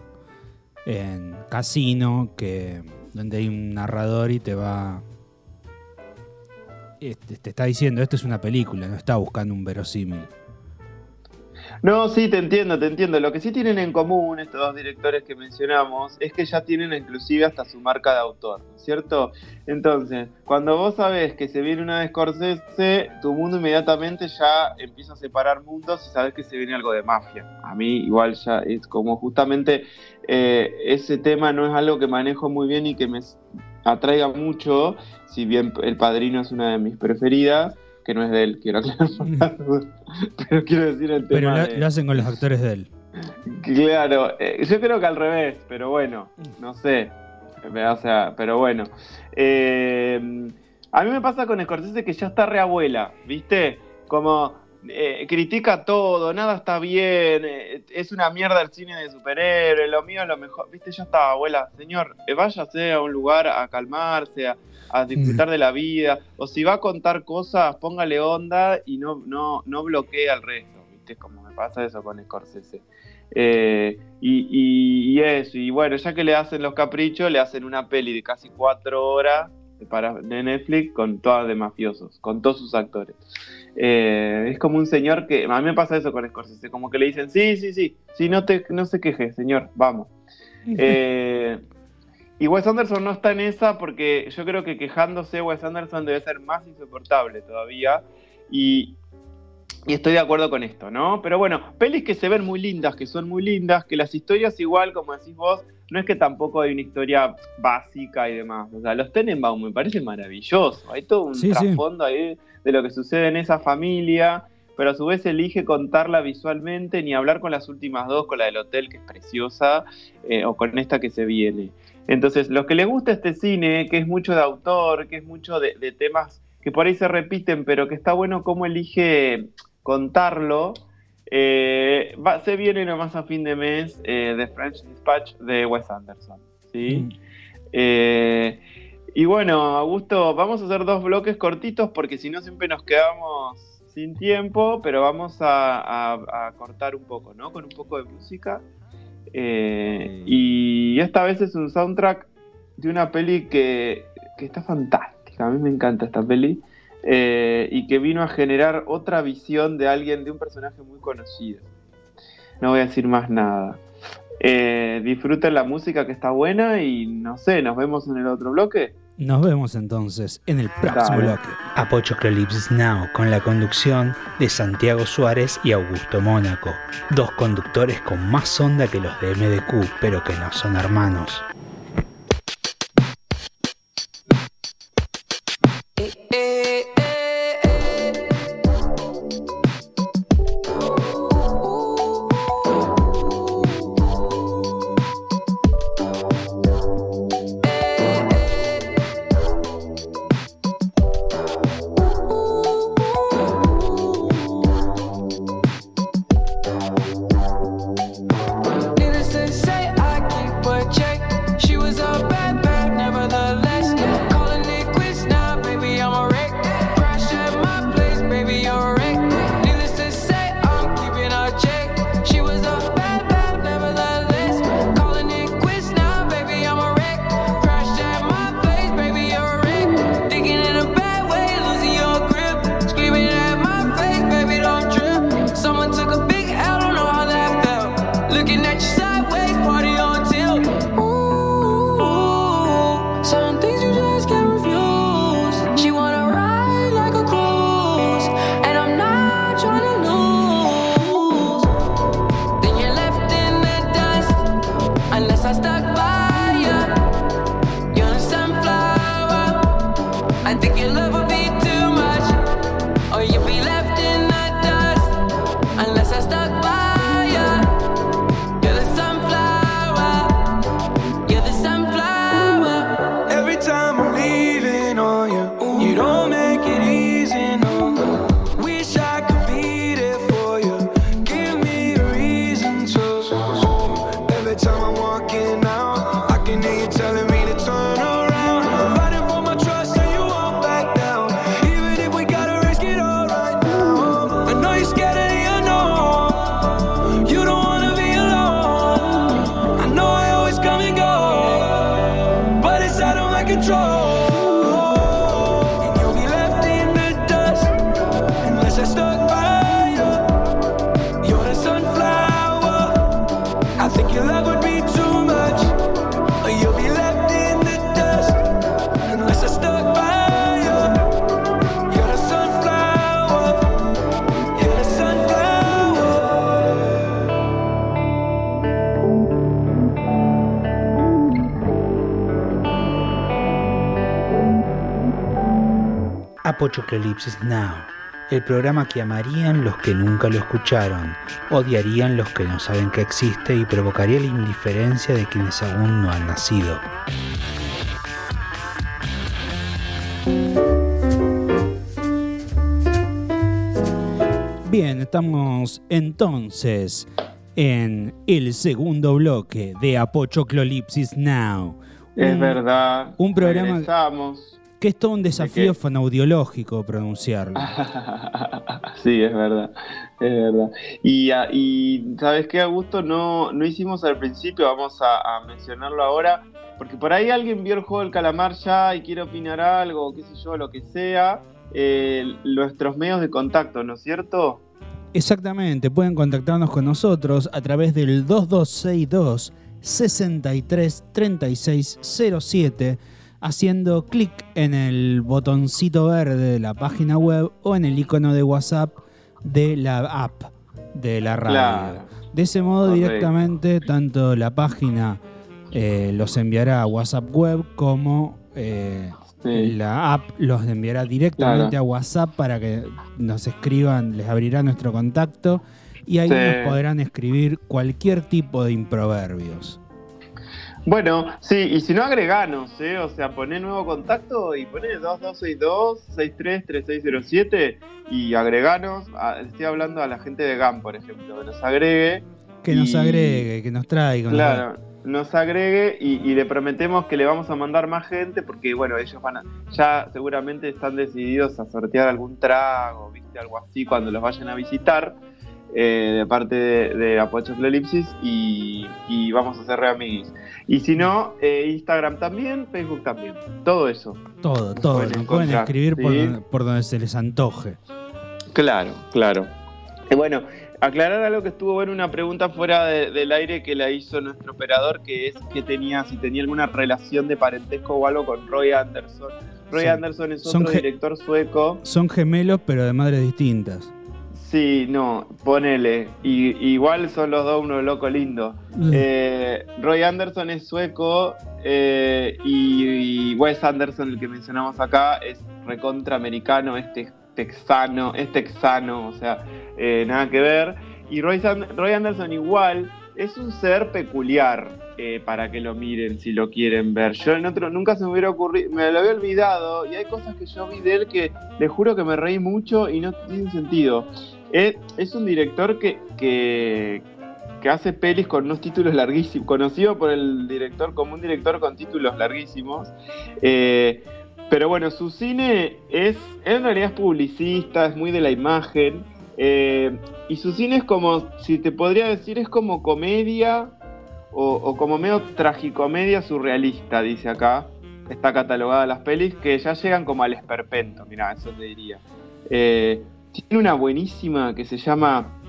en Casino, que donde hay un narrador y te va. este, te está diciendo, esto es una película, no está buscando un verosímil. No, sí, te entiendo, te entiendo. Lo que sí tienen en común estos dos directores que mencionamos es que ya tienen inclusive hasta su marca de autor, ¿no es cierto? Entonces, cuando vos sabés que se viene una de Scorsese, tu mundo inmediatamente ya empieza a separar mundos y sabés que se viene algo de mafia. A mí igual ya es como justamente eh, ese tema no es algo que manejo muy bien y que me atraiga mucho, si bien El Padrino es una de mis preferidas, que no es de él, quiero aclarar. Pero quiero decir el tema Pero lo, de- lo hacen con los actores de él. Claro, eh, yo creo que al revés, pero bueno, no sé. O sea, pero bueno. Eh, a mí me pasa con Scorsese que ya está reabuela, ¿viste? Como eh, critica todo, nada está bien, eh, es una mierda el cine de superhéroes, lo mío es lo mejor. ¿Viste? Ya está, abuela, señor, eh, váyase a un lugar a calmarse, a, a disfrutar de la vida. O si va a contar cosas, póngale onda y no, no, no bloquee al resto, ¿viste? Como me pasa eso con Scorsese. Eh, y, y- y eso, y bueno, ya que le hacen los caprichos, le hacen una peli de casi cuatro horas para, de Netflix con todas de mafiosos, con todos sus actores. Eh, es como un señor que, a mí me pasa eso con Scorsese, como que le dicen, sí, sí, sí, sí, no, te, no se queje, señor, vamos. Eh, y Wes Anderson no está en esa porque yo creo que quejándose Wes Anderson debe ser más insoportable todavía. Y, y estoy de acuerdo con esto, ¿no? Pero bueno, pelis que se ven muy lindas, que son muy lindas, que las historias igual, como decís vos, no es que tampoco hay una historia básica y demás. O sea, los Tenenbaum me parece maravilloso. Hay todo un Sí, sí. trasfondo ahí de lo que sucede en esa familia, pero a su vez elige contarla visualmente, ni hablar con las últimas dos, con la del hotel, que es preciosa, eh, o con esta que se viene. Entonces, los que les gusta este cine, que es mucho de autor, que es mucho de, de temas que por ahí se repiten, pero que está bueno cómo elige contarlo, eh, va, se viene nomás a fin de mes eh, The French Dispatch de Wes Anderson. ¿sí? Mm. Eh, y bueno, Augusto, vamos a hacer dos bloques cortitos porque si no siempre nos quedamos sin tiempo, pero vamos a, a- a cortar un poco, ¿no? Con un poco de música. Eh, y esta vez es un soundtrack de una peli que, que está fantástica. A mí me encanta esta peli. eh, y que vino a generar otra visión de alguien, de un personaje muy conocido. No voy a decir más nada. Eh, disfruten la música que está buena y no sé, nos vemos en el otro bloque. Nos vemos entonces en el próximo bloque. Apochoclolips Now con la conducción de Santiago Suárez y Augusto Mónaco, dos conductores con más onda que los de MDQ, pero que no son hermanos. Apochoclolipsis Now, el programa que amarían los que nunca lo escucharon, odiarían los que no saben que existe y provocaría la indiferencia de quienes aún no han nacido. Bien, estamos entonces en el segundo bloque de Apochoclolipsis Now. Es verdad. un programa- Regresamos. Que es todo un desafío qué? fonaudiológico pronunciarlo. sí, es verdad, es verdad. Y, ah, y ¿sabes qué, Augusto? No, no hicimos al principio, vamos a, a mencionarlo ahora, porque por ahí alguien vio el juego del calamar ya y quiere opinar algo, qué sé yo, lo que sea. eh, nuestros medios de contacto, ¿no es cierto? Exactamente, pueden contactarnos con nosotros a través del 2262 63 36 07 haciendo clic en el botoncito verde de la página web o en el icono de WhatsApp de la app de la radio. Claro. De ese modo Correcto. directamente tanto la página eh, los enviará a WhatsApp web como eh, Sí. la app los enviará directamente Claro. a WhatsApp para que nos escriban, les abrirá nuestro contacto y ahí Sí. nos podrán escribir cualquier tipo de improverbios. Bueno, sí, y si no agreganos, ¿eh? O sea, poné nuevo contacto y poné 2262-633607 y agreganos. A- estoy hablando a la gente de GAM, por ejemplo, que nos agregue. Que nos agregue, que nos traiga. Claro, nos agregue y, y le prometemos que le vamos a mandar más gente porque, bueno, ellos van a, ya seguramente están decididos a sortear algún trago, viste, algo así cuando los vayan a visitar eh, de parte de, de Apochoclolipsis y, y vamos a ser reamiguis. Y si no, eh, Instagram también, Facebook también, todo eso. Todo, todo. pueden Nos pueden escribir por, donde, por donde se les antoje. Claro, claro. Y bueno, aclarar algo que estuvo bueno, una pregunta fuera de- del aire que la hizo nuestro operador, que es que tenía, si tenía alguna relación de parentesco o algo con Roy Anderson. Roy Son- Anderson es otro director sueco. Son gemelos, pero de madres distintas. Sí, no, ponele. Y, igual son los dos uno loco lindo. Eh, Roy Anderson es sueco eh, y, y Wes Anderson, el que mencionamos acá, es recontraamericano, este texano, es texano, o sea, eh, nada que ver. Y Roy, Roy Anderson igual es un ser peculiar eh, para que lo miren si lo quieren ver. Yo en otro nunca se me hubiera ocurrido, me lo había olvidado y hay cosas que yo vi de él que le juro que me reí mucho y no tienen sentido. Es, un director que, que, hace pelis con unos títulos larguísimos, conocido por el director como un director con títulos larguísimos. Eh, pero bueno, su cine es, en realidad es publicista, es muy de la imagen. eh, y su cine es como, si te podría decir, es como comedia o, o como medio tragicomedia surrealista, dice acá. Está catalogada las pelis que ya llegan como al esperpento, mira, eso te diría. Eh, tiene una buenísima que se llama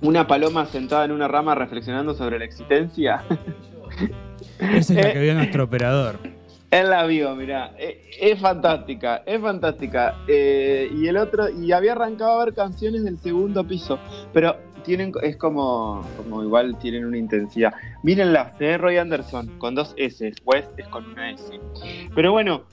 Una paloma sentada en una rama reflexionando sobre la existencia. Esa es la Eh, que vio nuestro operador. Él la vio, mira, eh, es fantástica, es fantástica. Eh, y el otro, y había arrancado a ver canciones del segundo piso, pero tienen, es como, como igual tienen una intensidad. Mírenla, eh, Roy Anderson, con dos S, West es con una S. Pero bueno,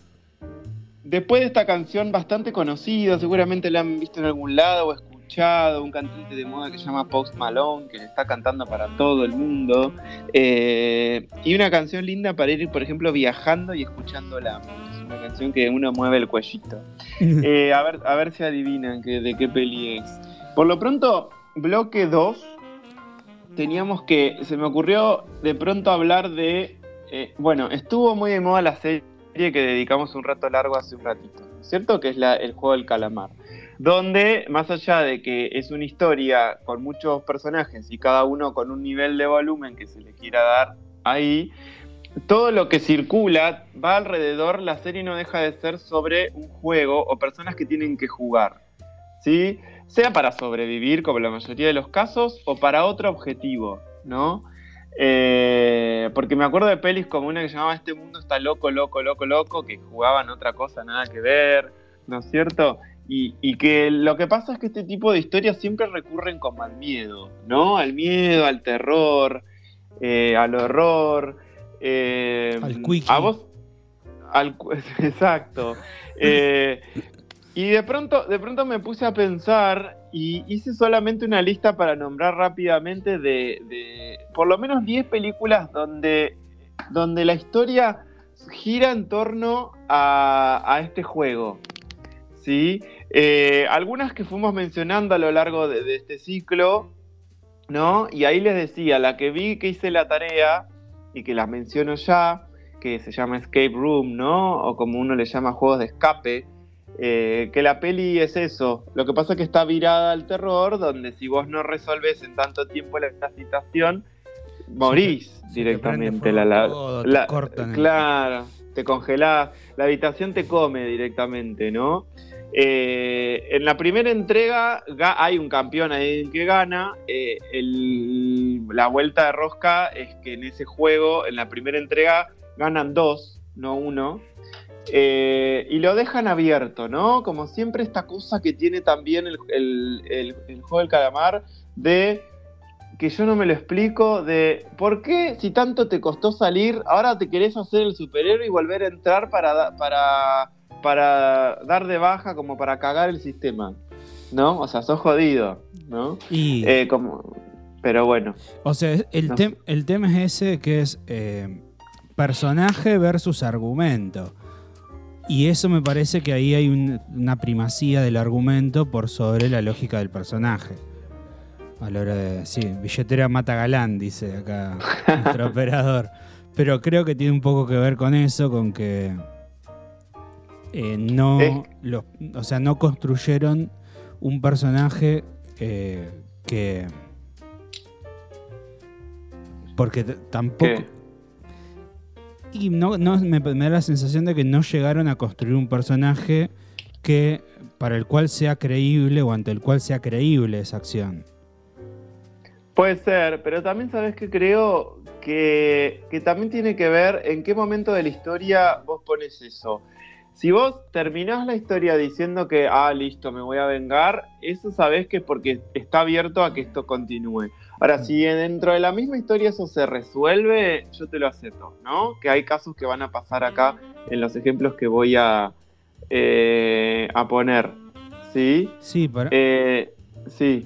después de esta canción bastante conocida, seguramente la han visto en algún lado o escuchado, un cantante de moda que se llama Post Malone, que le está cantando para todo el mundo. Eh, y una canción linda para ir, por ejemplo, viajando y escuchándola. Es una canción que uno mueve el cuellito. Eh, a, ver, a ver si adivinan que, de qué peli es. Por lo pronto, bloque 2. Teníamos que. Se me ocurrió de pronto hablar de. eh, bueno, estuvo muy de moda la serie que dedicamos un rato largo hace un ratito, ¿cierto? Que es el juego del calamar. Donde, más allá de que es una historia con muchos personajes y cada uno con un nivel de volumen que se le quiera dar ahí, todo lo que circula va alrededor, la serie no deja de ser sobre un juego o personas que tienen que jugar. ¿Sí? Sea para sobrevivir, como la mayoría de los casos, o para otro objetivo, ¿no? Eh, porque me acuerdo de pelis como una que llamaba Este mundo está loco, loco, loco, loco, que jugaban otra cosa, nada que ver, ¿no es cierto? Y, y que lo que pasa es que este tipo de historias siempre recurren como al miedo, ¿no? Al miedo, al terror, eh, al horror. eh, Al quickie. A vos. Al, exacto. Y de pronto, de pronto me puse a pensar y hice solamente una lista para nombrar rápidamente de, por lo menos 10 películas donde, donde la historia gira en torno a, a este juego. ¿sí? Eh, algunas que fuimos mencionando a lo largo de, de este ciclo, ¿no? Y ahí les decía, la que vi que hice la tarea y que las menciono ya, que se llama Escape Room, ¿no? O como uno le llama juegos de escape, eh, que la peli es eso. Lo que pasa es que está virada al terror, donde si vos no resolves en tanto tiempo la, situación, morís directamente. La, la- todo, te cortan el- claro, te congelás, la habitación te come directamente, ¿no? Eh, en la primera entrega ga- hay un campeón ahí que gana. eh, el- la vuelta de rosca es que en ese juego, en la primera entrega, ganan dos, no uno. Eh, y lo dejan abierto, ¿no? Como siempre esta cosa que tiene también el, el- el- el juego del calamar de que yo no me lo explico, de por qué si tanto te costó salir, ahora te querés hacer el superhéroe y volver a entrar para, para, para dar de baja, como para cagar el sistema, ¿no? O sea, sos jodido, ¿no? Y, Eh, como, pero bueno, o sea, el, no tem- el tema es ese que es eh, personaje versus argumento. Y eso me parece que ahí hay un- una primacía del argumento por sobre la lógica del personaje. A la hora de. Sí, billetera mata galán, dice acá nuestro operador. Pero creo que tiene un poco que ver con eso, con que. eh, no. Es- los- o sea, no construyeron un personaje eh, que. Porque tampoco. ¿qué? Y no, me da la sensación de que no llegaron a construir un personaje que para el cual sea creíble o ante el cual sea creíble esa acción. Puede ser, pero también sabes que creo que, que también tiene que ver en qué momento de la historia vos pones eso. Si vos terminás la historia diciendo que, ah, listo, me voy a vengar, eso sabés que es porque está abierto a que esto continúe. Ahora, si dentro de la misma historia eso se resuelve, yo te lo acepto, ¿no? Que hay casos que van a pasar acá en los ejemplos que voy a, eh, a poner. ¿Sí? Sí, para, Eh, sí.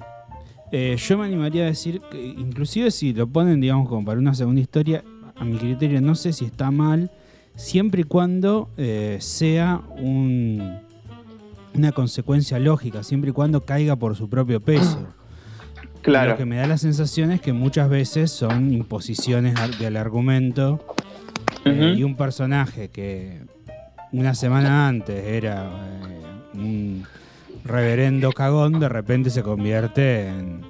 eh, yo me animaría a decir que inclusive si lo ponen, digamos, como para una segunda historia, a mi criterio no sé si está mal, siempre y cuando eh, sea un, una consecuencia lógica, siempre y cuando caiga por su propio peso. Claro. Lo que me da la sensación es que muchas veces son imposiciones del argumento eh, y un personaje que una semana antes era eh, un reverendo cagón, de repente se convierte en...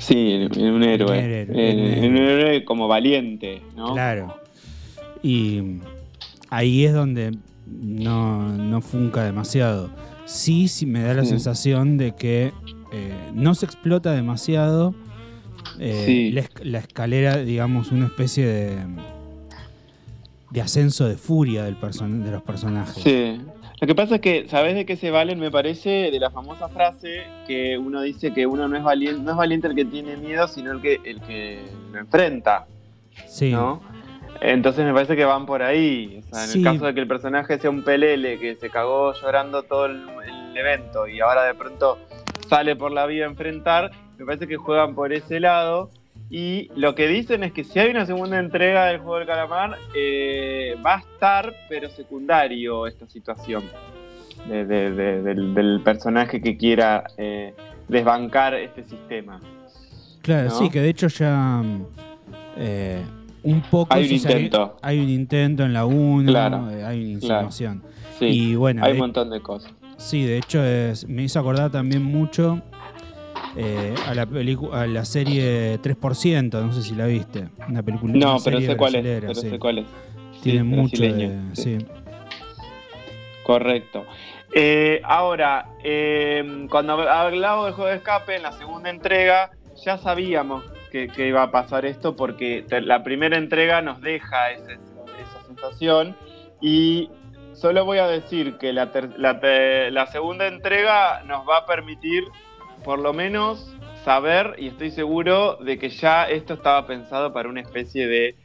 Sí, en, un héroe. En un héroe, En, en un en un héroe como valiente, ¿no? Claro. Y ahí es donde no, no funca demasiado. Sí, sí me da la Sí. sensación de que eh, no se explota demasiado eh, Sí. la, esc- la escalera, digamos, una especie de, de ascenso de furia del person- de los personajes. Sí. Lo que pasa es que, ¿sabes de qué se valen? Me parece de la famosa frase que uno dice que uno no es valiente, no es valiente el que tiene miedo, sino el que, el que lo enfrenta, Sí. ¿no? Entonces me parece que van por ahí. O sea, en Sí. el caso de que el personaje sea un pelele que se cagó llorando todo el, el evento y ahora de pronto sale por la vida a enfrentar, me parece que juegan por ese lado. Y lo que dicen es que si hay una segunda entrega del juego del calamar, eh, va a estar, pero secundario, esta situación de- de- de- del, del personaje que quiera eh, desbancar este sistema. Claro, ¿no? sí, que de hecho ya mm, eh, un poco... Hay un intento. Hay un intento en la 1, Claro, hay una claro. insinuación. Sí, Y bueno, hay un montón de cosas. Sí, de hecho es- me hizo acordar también mucho eh, a, la a la serie 3%, no sé si la viste. Una película. No, una pero sé cuál es. Pero sí. sé cuál es. Tiene Sí, mucho de, sí. Correcto. Eh, ahora, eh, cuando hablaba del juego de escape, en la segunda entrega, ya sabíamos que, que iba a pasar esto porque te- la primera entrega nos deja ese- esa sensación y solo voy a decir que la, segunda entrega nos va a permitir por lo menos saber y estoy seguro de que ya esto estaba pensado para una especie de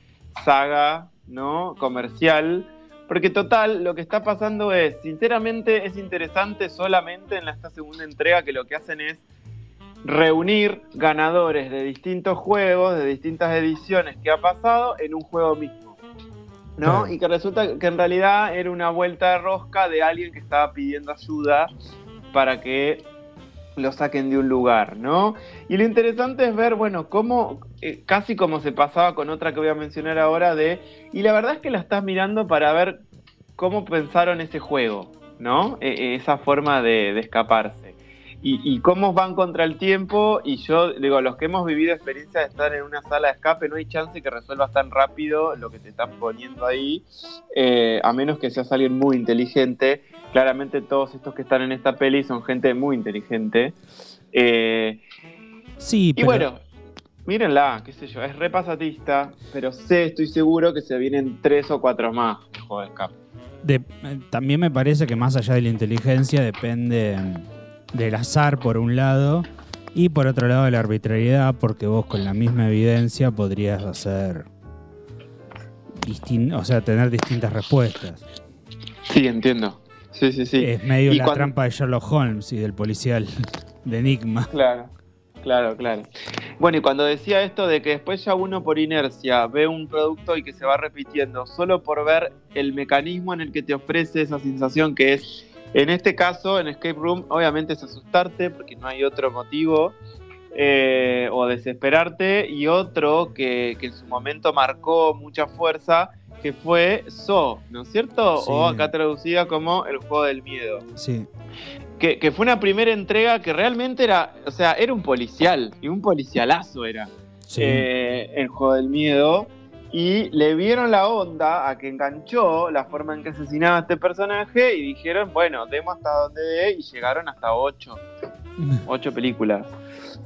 saga ¿no? comercial Porque total, lo que está pasando es, sinceramente, es interesante solamente en esta segunda entrega que lo que hacen es reunir ganadores de distintos juegos, de distintas ediciones que ha pasado en un juego mismo. ¿No? Y que resulta que en realidad era una vuelta de rosca de alguien que estaba pidiendo ayuda para que lo saquen de un lugar, ¿no? Y lo interesante es ver, bueno, cómo, eh, casi como se pasaba con otra que voy a mencionar ahora, de, y la verdad es que la estás mirando para ver cómo pensaron ese juego, ¿no? E- e- esa forma de, de escaparse. Y, y cómo van contra el tiempo, y yo digo, los que hemos vivido experiencia de estar en una sala de escape, no hay chance que resuelvas tan rápido lo que te están poniendo ahí, eh, a menos que seas alguien muy inteligente. Claramente todos estos que están en esta peli son gente muy inteligente. Eh, Sí, y pero bueno, mírenla, qué sé yo, es repasatista, pero sé, estoy seguro que se vienen tres o cuatro más de juego de escape. de- eh, también me parece que más allá de la inteligencia depende del azar por un lado y por otro lado de la arbitrariedad, porque vos con la misma evidencia podrías hacer, o sea, tener distintas respuestas. Sí, entiendo. Sí, sí, sí. Es medio la cuando- trampa de Sherlock Holmes y del policial de Enigma. Claro, claro, claro. Bueno, y cuando decía esto de que después ya uno por inercia ve un producto y que se va repitiendo, solo por ver el mecanismo en el que te ofrece esa sensación que es, en este caso, en Escape Room, obviamente es asustarte porque no hay otro motivo, eh, o desesperarte, y otro que, que en su momento marcó mucha fuerza, que fue So, ¿no es cierto? Sí. O acá traducida como el juego del miedo Sí, que, que fue una primera entrega que realmente era, o sea, era un policial, y un policialazo era sí. eh, el juego del miedo, y le vieron la onda a que enganchó la forma en que asesinaba a este personaje y dijeron, bueno, demos hasta donde dé, y llegaron hasta ocho, ocho películas.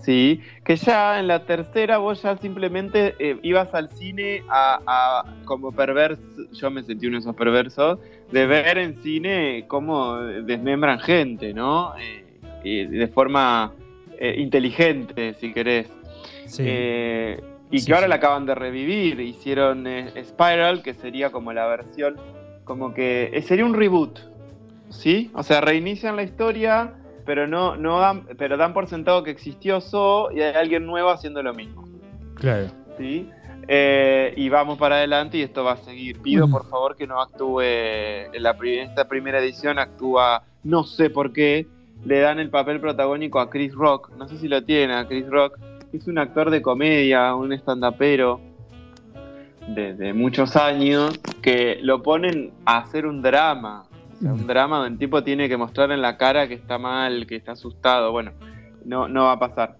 Sí, que ya en la tercera vos ya simplemente eh, ibas al cine a, a- como perverso, yo me sentí uno de esos perversos, de ver en cine cómo desmembran gente, ¿no? Eh, de forma eh, inteligente, si querés. sí. Y Sí, que ahora sí. la acaban de revivir, hicieron eh, Spiral, que sería como la versión, como que eh, sería un reboot, ¿sí? O sea, reinician la historia, pero no, no dan, pero dan por sentado que existió So y hay alguien nuevo haciendo lo mismo, claro. ¿sí? Eh, y vamos para adelante y esto va a seguir. Pido Mm. por favor que no actúe, en la pri- esta primera edición actúa, no sé por qué, le dan el papel protagónico a Chris Rock, no sé si lo tiene a Chris Rock, es un actor de comedia, un estandapero de, de muchos años, que lo ponen a hacer un drama. O sea, un drama donde el tipo tiene que mostrar en la cara que está mal, que está asustado. Bueno, no, no va a pasar.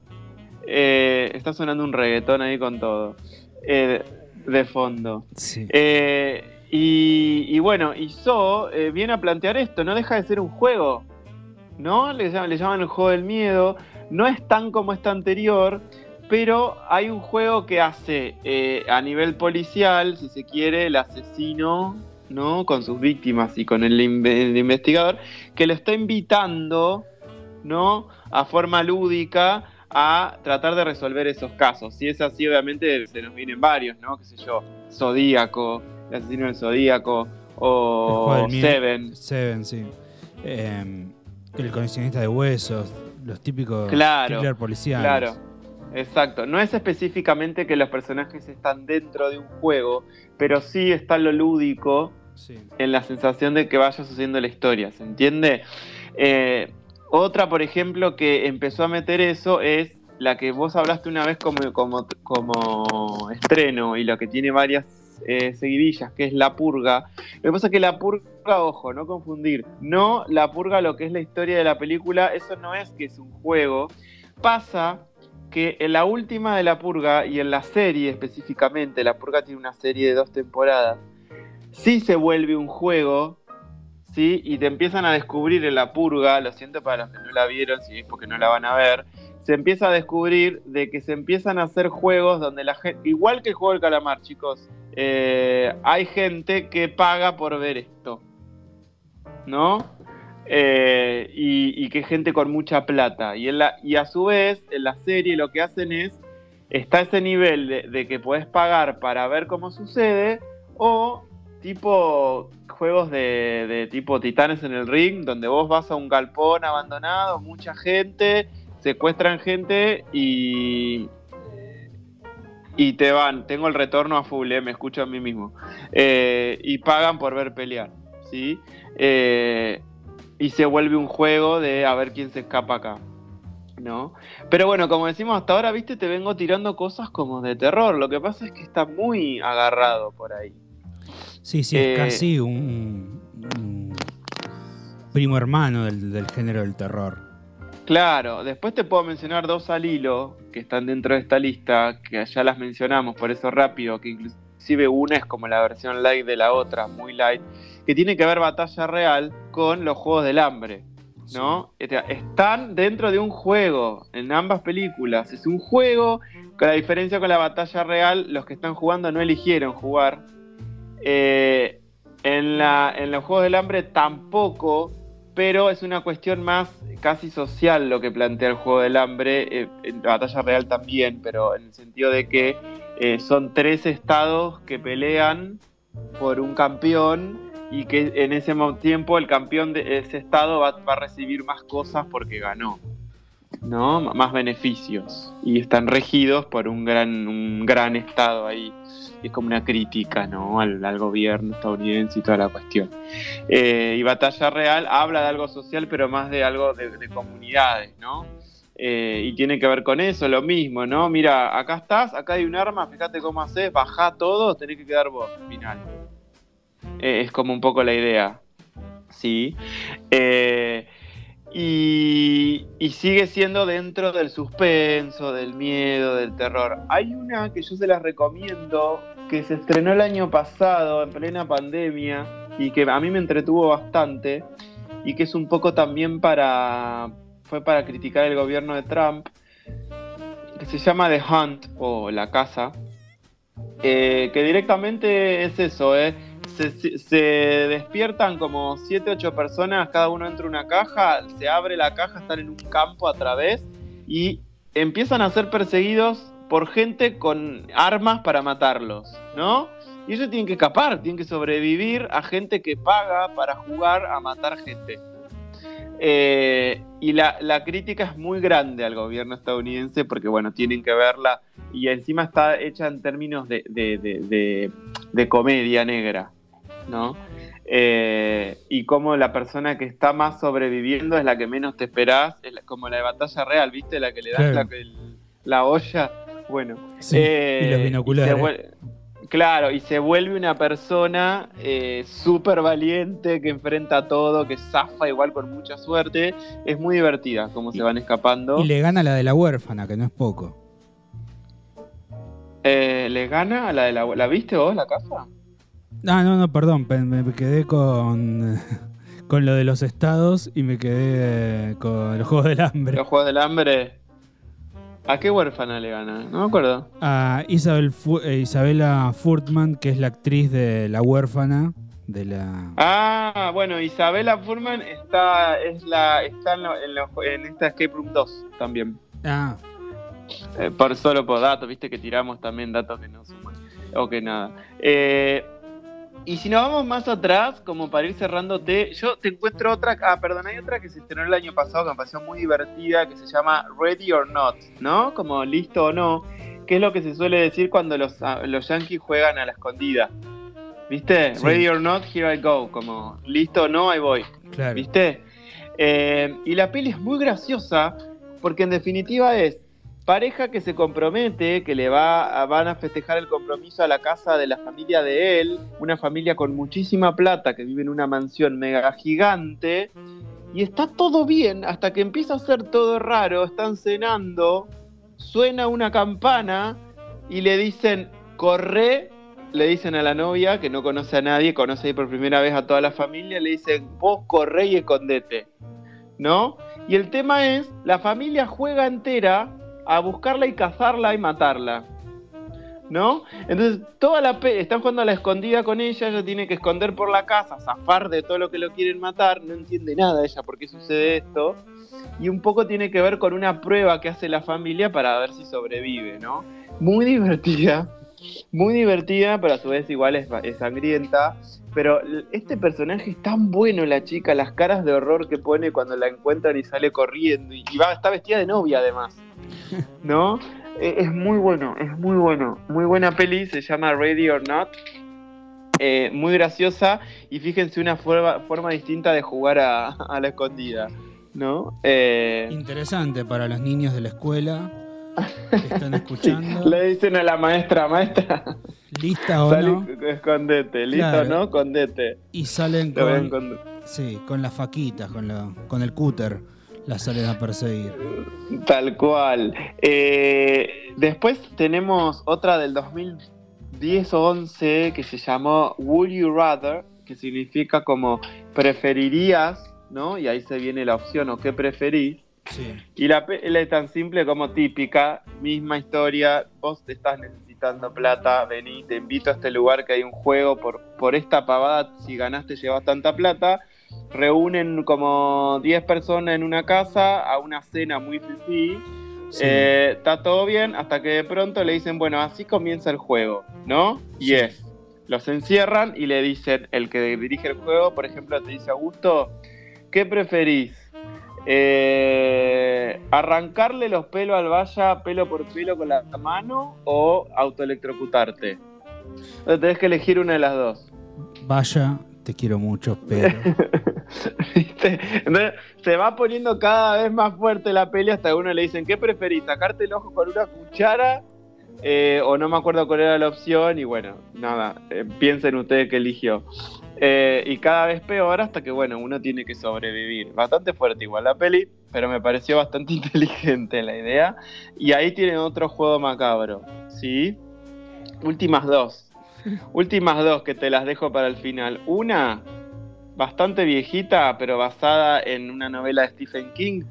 Eh, está sonando un reggaetón ahí con todo. eh, de fondo. Sí. Eh, y, y bueno, y So viene a plantear esto, no deja de ser un juego, ¿no? Le llaman, le llaman el juego del miedo, no es tan como este anterior, pero hay un juego que hace eh, a nivel policial, si se quiere, el asesino, ¿no? Con sus víctimas y con el, inve- el investigador, que lo está invitando, ¿no? A forma lúdica a tratar de resolver esos casos. Si es así, obviamente se nos vienen varios, ¿no? Qué sé yo, Zodíaco, el asesino del Zodíaco, o. Seven. Seven, sí. Eh, el coleccionista de huesos, los típicos Claro, policiales. Claro, exacto. No es específicamente que los personajes están dentro de un juego, pero sí está lo lúdico Sí. en la sensación de que vaya sucediendo la historia, ¿se entiende? Eh, otra, por ejemplo, que empezó a meter eso es la que vos hablaste una vez como, como, como estreno y la que tiene varias eh, seguidillas, que es La Purga. Lo que pasa es que La Purga, ojo, no confundir, no La Purga lo que es la historia de la película, eso no es que es un juego. Pasa que en la última de La Purga y en la serie específicamente, La Purga tiene una serie de dos temporadas, sí se vuelve un juego, ¿sí? Y te empiezan a descubrir en la purga, lo siento para los que no la vieron, si es porque no la van a ver, se empieza a descubrir de que se empiezan a hacer juegos donde la gente, igual que el juego del calamar, chicos, eh, hay gente que paga por ver esto, ¿no? Eh, y, y que gente con mucha plata. Y, en la, y a su vez, en la serie lo que hacen es, está ese nivel de, que podés pagar para ver cómo sucede, o tipo juegos de, de tipo Titanes en el Ring, donde vos vas a un galpón abandonado, mucha gente, secuestran gente y. Y te van, tengo el retorno a full, eh, me escucho a mí mismo. Eh, y pagan por ver pelear, ¿sí? Eh, y se vuelve un juego de a ver quién se escapa acá. ¿No? Pero bueno, como decimos hasta ahora, viste, te vengo tirando cosas como de terror. Lo que pasa es que está muy agarrado por ahí. Sí, sí, Eh, es casi un, un primo hermano del, del género del terror. Claro, después te puedo mencionar dos al hilo que están dentro de esta lista, que ya las mencionamos, por eso rápido, que inclusive una es como la versión light de la otra, muy light, que tiene que ver batalla real con los Juegos del Hambre, ¿no? Están dentro de un juego, en ambas películas, es un juego, con la diferencia con la batalla real, los que están jugando no eligieron jugar. Eh, en, la, en los Juegos del Hambre tampoco, pero es una cuestión más casi social lo que plantea el Juego del Hambre, eh, en la batalla real también, pero en el sentido de que eh, son tres estados que pelean por un campeón y que en ese tiempo el campeón de ese estado va a recibir más cosas porque ganó. ¿No? Más beneficios. Y están regidos por un gran, un gran estado ahí. Es como una crítica, ¿no? Al, al gobierno estadounidense y toda la cuestión. Eh, y Batalla Real habla de algo social, pero más de algo de, de comunidades, ¿no? Eh, y tiene que ver con eso, lo mismo, ¿no? Mira, acá estás, acá hay un arma, fíjate cómo haces, bajá todo, tenés que quedar vos, final. Eh, es como un poco la idea, ¿sí? Y, y sigue siendo dentro del suspenso, del miedo, del terror. Hay una que yo se las recomiendo, que se estrenó el año pasado, en plena pandemia, y que a mí me entretuvo bastante, y que es un poco también para... fue para criticar el gobierno de Trump, que se llama The Hunt, o La Casa, eh, que directamente es eso, ¿eh? Se, despiertan como 7, 8 personas, cada uno entra a una caja, se abre la caja, están en un campo a través y empiezan a ser perseguidos por gente con armas para matarlos, ¿no? Y ellos tienen que escapar, tienen que sobrevivir a gente que paga para jugar a matar gente. Eh, y la, la crítica es muy grande al gobierno estadounidense porque, bueno, tienen que verla y encima está hecha en términos de- de- de comedia negra, ¿no? Eh, y como la persona que está más sobreviviendo es la que menos te esperás, es la- como la de batalla real, ¿viste? La que le das Claro. la, la olla. Bueno, Sí, eh, y los se binoculares. claro, y se vuelve una persona eh, súper valiente que enfrenta todo, que zafa igual con mucha suerte. Es muy divertida cómo se van escapando. Y le gana la de la huérfana, que no es poco. Eh, ¿Le gana a la de la... ¿La viste vos, la casa? Ah, no, no, perdón, pe- me quedé con, con lo de los estados y me quedé con los Juegos del Hambre. Los Juegos del Hambre. ¿A qué huérfana le gana? No me acuerdo. A Isabel Fu- eh, Isabela Furtman, que es la actriz de La huérfana, de la... Ah, bueno, Isabela Furman está, es la, está en, lo- en, lo- en esta Escape Room 2 también. Ah, Eh, por solo por datos, viste que tiramos también datos que no suman. O que nada. Eh, y si nos vamos más atrás, como para ir cerrándote, yo te encuentro otra. Ah, perdón, hay otra que se estrenó el año pasado que me pareció muy divertida, que se llama Ready or Not, ¿no? Como listo o no, que es lo que se suele decir cuando los, ah, los yankees juegan a la escondida. ¿Viste? Sí. Ready or not, here I go. Como listo o no, ahí voy. claro. ¿Viste? Eh, y la peli es muy graciosa porque en definitiva es pareja que se compromete, que le va van a festejar el compromiso a la casa de la familia de él, una familia con muchísima plata que vive en una mansión mega gigante y está todo bien hasta que empieza a ser todo raro, están cenando, suena una campana y le dicen, corre, le dicen a la novia que no conoce a nadie, conoce ahí por primera vez a toda la familia, le dicen, vos corre y escondete, ¿no? Y el tema es, la familia juega entera a buscarla y cazarla y matarla. ¿No? Entonces, toda la pe están jugando a la escondida con ella, ella tiene que esconder por la casa, zafar de todo lo que lo quieren matar, no entiende nada ella por qué sucede esto, y un poco tiene que ver con una prueba que hace la familia para ver si sobrevive, ¿no? Muy divertida, Muy divertida, pero a su vez igual es, sangrienta. Pero este personaje es tan bueno, la chica, las caras de horror que pone cuando la encuentran y sale corriendo. Y, y va, está vestida de novia además. ¿No? Eh, Es muy bueno, es muy bueno. Muy buena peli, se llama Ready or Not. Eh, muy graciosa y fíjense una forma, forma distinta de jugar a, a la escondida. ¿No? Eh, Interesante para los niños de la escuela que están sí, escuchando. le dicen a la maestra, maestra, ¿Lista o salí, no? escondete, listo, Claro. ¿no? Escondete. Y salen con, sí, con las faquitas, con, la, con el cúter. Las salen a perseguir. Tal cual. Eh, después tenemos otra del 2010 o 11 que se llamó Would You Rather, que significa como preferirías, ¿no? Y ahí se viene la opción o qué preferís. Sí. Y la peli es tan simple como típica, misma historia, vos te estás necesitando plata, vení, te invito a este lugar que hay un juego, por, por esta pavada, si ganaste llevas tanta plata, reúnen como 10 personas en una casa a una cena muy fifí, Sí. eh, está todo bien, hasta que de pronto le dicen, bueno, así comienza el juego, ¿no? Y es, los encierran y le dicen, el que dirige el juego, por ejemplo, te dice, Augusto, ¿qué preferís? Eh, ¿Arrancarle los pelos al vaya pelo por pelo con la mano o autoelectrocutarte? Entonces tenés que elegir una de las dos. Vaya, te quiero mucho, pero. Entonces, se va poniendo cada vez más fuerte la peli hasta que uno le dicen, ¿qué preferís? ¿Sacarte el ojo con una cuchara? Eh, o no me acuerdo cuál era la opción y bueno, nada, eh, piensen ustedes qué eligió. Eh, y cada vez peor hasta que bueno, uno tiene que sobrevivir. Bastante fuerte igual la peli, pero me pareció bastante inteligente la idea. Y ahí tienen otro juego macabro, ¿sí? Últimas dos. Últimas dos que te las dejo para el final. Una, bastante viejita, pero basada en una novela de Stephen King,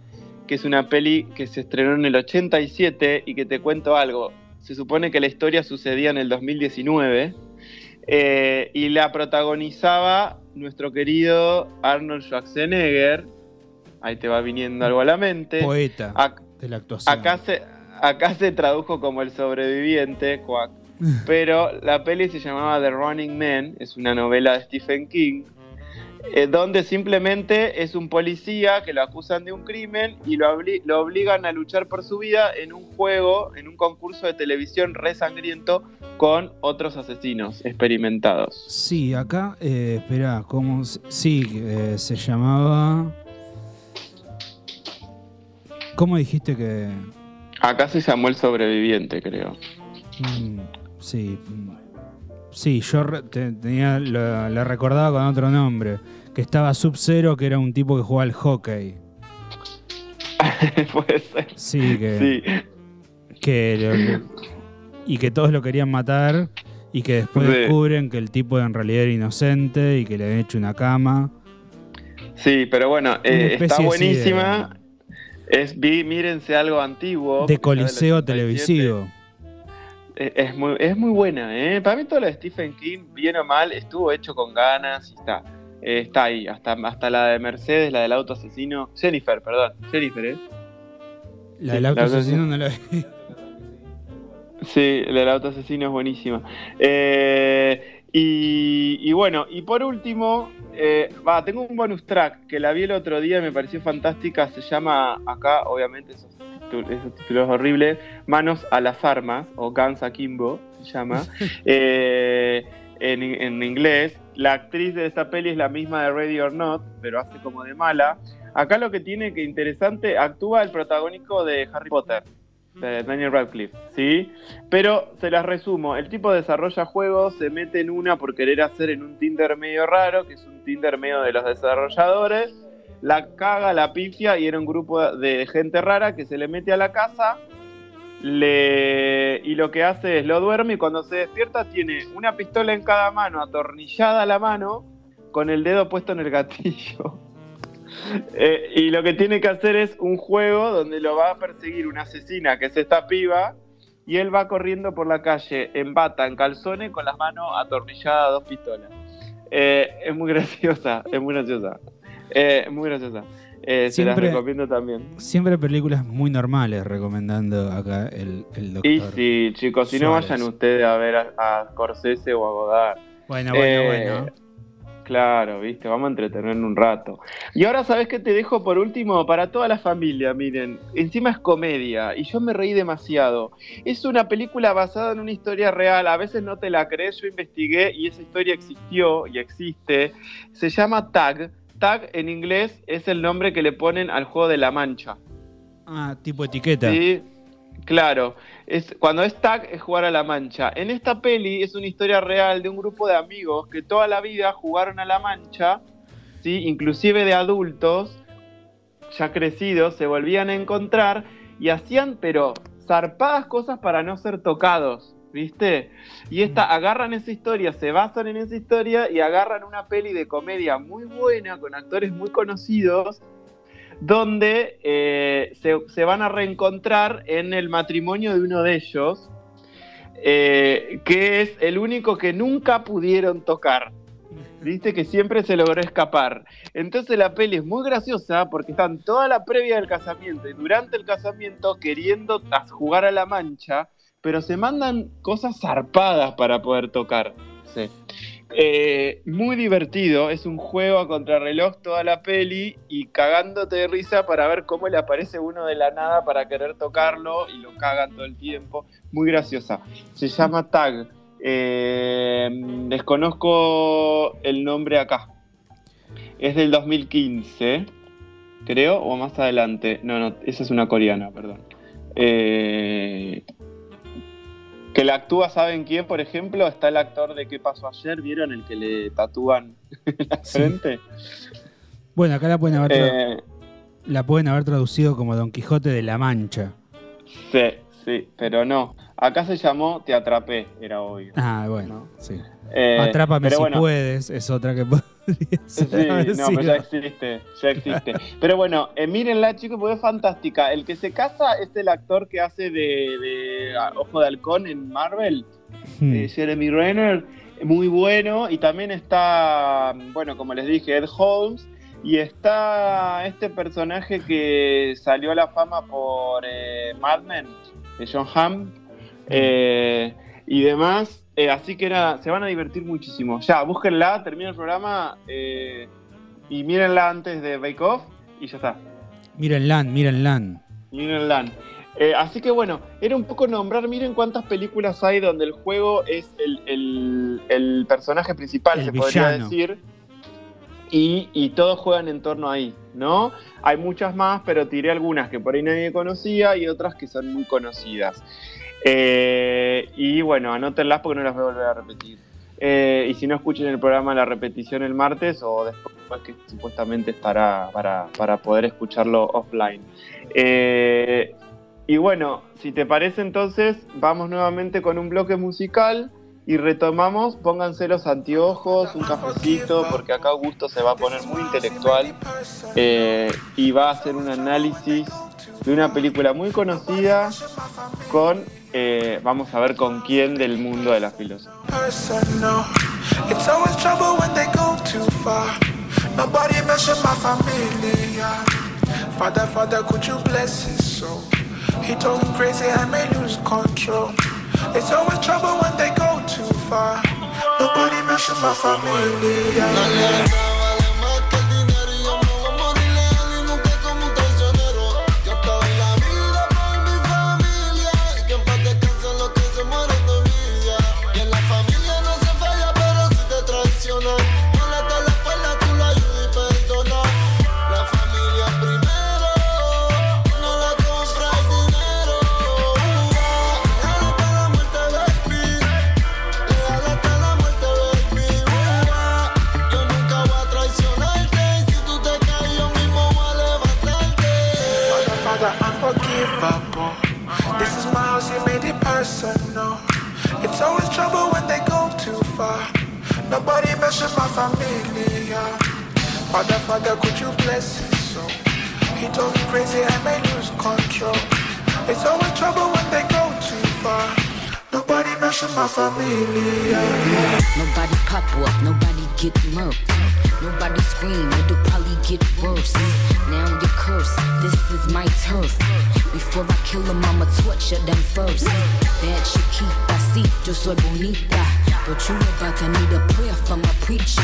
que es una peli que se estrenó en el 87 y que te cuento algo. Se supone que la historia sucedía en el 2019 eh, y la protagonizaba nuestro querido Arnold Schwarzenegger. Ahí te va viniendo algo a la mente. Poeta de la actuación. Acá se, acá se tradujo como el sobreviviente, cuac. Pero la peli se llamaba The Running Man, es una novela de Stephen King, eh, donde simplemente es un policía que lo acusan de un crimen y lo, lo obligan a luchar por su vida en un juego, en un concurso de televisión re sangriento con otros asesinos experimentados. Sí, acá, eh, espera, ¿cómo? Sí, eh, se llamaba. ¿Cómo dijiste que.? Acá se llamó El Sobreviviente, creo. Mm, sí. Sí, yo re- tenía, lo, lo recordaba con otro nombre. Que estaba Sub-Zero, que era un tipo que jugaba al hockey. Puede ser. Sí, que. Sí, que lo- lo- y que todos lo querían matar. Y que después Sí. descubren que el tipo en realidad era inocente y que le habían hecho una cama. Sí, pero bueno, eh, está de- buenísima. Es, vi, mírense algo antiguo. De coliseo es del 87. televisivo. Eh, Es muy, es muy buena, ¿eh? Para mí todo lo de Stephen King, bien o mal, estuvo hecho con ganas y está. eh, está ahí, hasta, hasta la de Mercedes, la del auto asesino. Jennifer, perdón. Jennifer, ¿eh? La Sí, del auto asesino no la vi. Sí, la del auto asesino es buenísima. Eh, y, y bueno, y por último, eh, va, tengo un bonus track que la vi el otro día y me pareció fantástica. Se llama, acá, obviamente, esos títulos horribles, Manos a las Armas, o Guns Akimbo, se llama. Eh, en, en inglés. La actriz de esta peli es la misma de Ready or Not, pero hace como de mala. Acá lo que tiene que interesante, actúa el protagónico de Harry Potter, de Daniel Radcliffe, ¿sí? Pero se las resumo, el tipo desarrolla juegos, se mete en una por querer hacer en un Tinder medio raro, que es un Tinder medio de los desarrolladores, la caga, la pifia y era un grupo de gente rara que se le mete a la casa le... y lo que hace es lo duerme y cuando se despierta tiene una pistola en cada mano, atornillada a la mano, con el dedo puesto en el gatillo. Eh, y lo que tiene que hacer es un juego donde lo va a perseguir una asesina que es esta piba y él va corriendo por la calle en bata, en calzones, con las manos atornilladas a dos pistolas. Eh, es muy graciosa, es muy graciosa. Eh, muy graciosa. Eh, se Siempre- las recomiendo también. Siempre películas muy normales recomendando acá el, el doctor. Y sí, chicos, si no vayan ustedes a ver a, a Scorsese o a Godard. Bueno, bueno, Eh, bueno. Claro, viste, vamos a entretener un rato. Y ahora, ¿sabes qué te dejo por último? Para toda la familia, miren. Encima es comedia y yo me reí demasiado. Es una película basada en una historia real. A veces no te la crees, yo investigué y esa historia existió y existe. Se llama Tag. Tag en inglés es el nombre que le ponen al juego de la mancha. Ah, tipo etiqueta. Sí, claro. Es, cuando es tag es jugar a la mancha. En esta peli es una historia real de un grupo de amigos que toda la vida jugaron a la mancha, ¿sí? inclusive de adultos, ya crecidos, se volvían a encontrar y hacían, pero zarpadas cosas para no ser tocados. ¿Viste? Y esta agarran esa historia, se basan en esa historia y agarran una peli de comedia muy buena con actores muy conocidos donde eh, se, se van a reencontrar en el matrimonio de uno de ellos, eh, que es el único que nunca pudieron tocar. Viste que siempre se logró escapar. Entonces la peli es muy graciosa porque están toda la previa del casamiento y durante el casamiento queriendo jugar a la mancha, pero se mandan cosas zarpadas para poder tocar. Sí. Eh, muy divertido, es un juego a contrarreloj toda la peli y cagándote de risa para ver cómo le aparece uno de la nada para querer tocarlo y lo cagan todo el tiempo. Muy graciosa. Se llama Tag. Eh, desconozco el nombre acá. Es del 2015, creo, o más adelante. No, no, esa es una coreana, perdón. Eh, que la actúa, ¿saben quién? Por ejemplo, está el actor de ¿Qué pasó ayer? ¿Vieron el que le tatúan la Sí. frente? Bueno, acá la pueden, haber Eh, la pueden haber traducido como Don Quijote de la Mancha. sí, sí, pero no. Acá se llamó Te atrapé, era obvio. Ah, bueno, sí. Eh, Atrápame si bueno, puedes, es otra que Sí, no, pero ya existe, ya existe. Pero bueno, eh, mírenla, chicos, porque es fantástica. El que se casa es el actor que hace de, de ah, Ojo de Halcón en Marvel, Hmm. eh, Jeremy Renner, muy bueno. Y también está, bueno, como les dije, Ed Holmes. Y está este personaje que salió a la fama por eh, Mad Men, de John Hamm. eh, y demás. Eh, así que nada, se van a divertir muchísimo. Ya, búsquenla, termina el programa eh, y mírenla antes de Bake Off y ya está. Miren LAN, miren LAN. Mírenla. Eh, así que bueno, era un poco nombrar, miren cuántas películas hay donde el juego es el, el- el personaje principal, El se podría decir. Y, y todos juegan en torno ahí, ¿no? Hay muchas más, pero tiré algunas que por ahí nadie conocía y otras que son muy conocidas. Eh, y bueno, anótenlas porque no las voy a volver a repetir. Eh, y si no, escuchen el programa la repetición el martes o después que supuestamente estará para, para poder escucharlo offline. Eh, y bueno, si te parece entonces, vamos nuevamente con un bloque musical y retomamos, pónganse los anteojos, un cafecito, porque acá Augusto se va a poner muy intelectual y va a hacer un análisis de una película muy conocida con, eh, vamos a ver con quién del mundo de la filosofía. Far. Nobody mention my familia. Father, Father, could you bless his? He told me crazy, I may lose control. It's always trouble when they go too far. Nobody mention my familia. Nobody pop up, nobody get murked. Nobody scream, it'll probably get worse. Now you're cursed, this is my turf. Before I kill them, I'ma torture them first. That Chiquita, see, yo soy bonita. But you about to need a prayer from a preacher.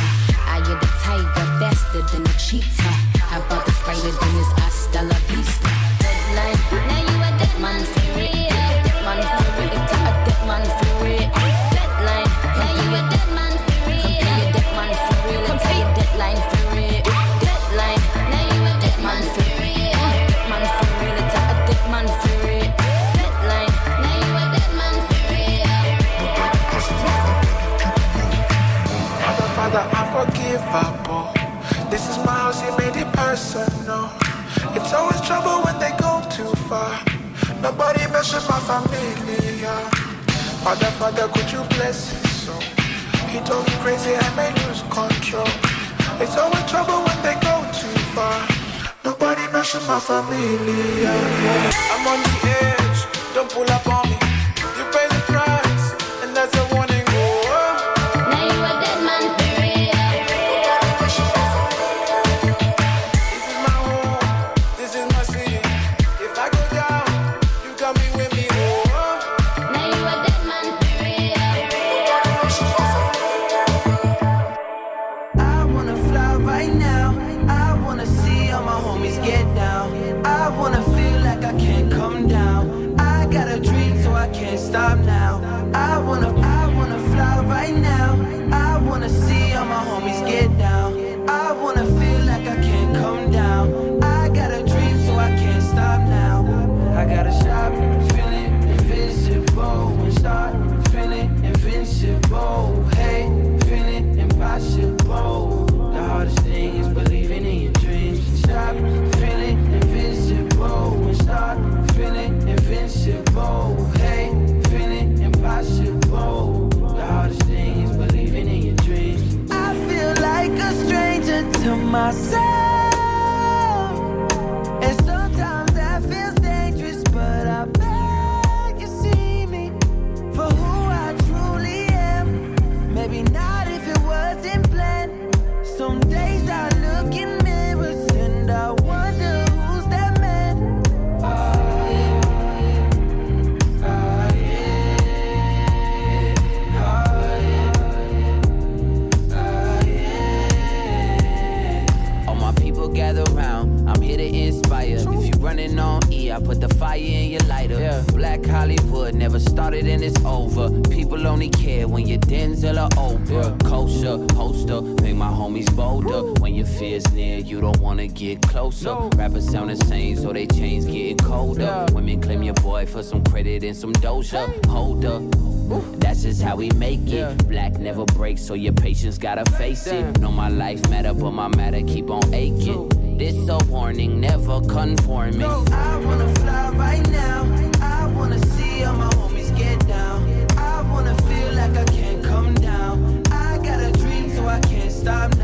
I am the tiger, faster than a cheetah. How about the spider, then it's hasta la vista. Deadline, now you a dead man for real. Dead man it's a dead man for real. Deadline, now you a dead man for your dead man for real, it's deadline This is my house, you made it personal. It's always trouble when they go too far. Nobody with my family. Father, Father, could you bless his soul? He told me crazy, I may lose control. It's always trouble when they go too far. Nobody with my family. I'm on the edge, don't pull up on me. You pay the price, and that's a warning. Myself. Fire in your lighter. Black Hollywood never started and it's over. People only care when your Denzel or Oprah. Kosher, poster, make my homies bolder. When your fear's near, you don't wanna get closer. Rappers sound the same, so they chains getting colder. Women claim your boy for some credit and some doja. Hold up. That's just how we make it. Black never breaks, so your patience gotta face it. Know my life matter, but my matter keep on aching. This a warning, never conforming. I wanna fly right now. I wanna see all my homies get down. I wanna feel like I can't come down. I got a dream, so I can't stop now.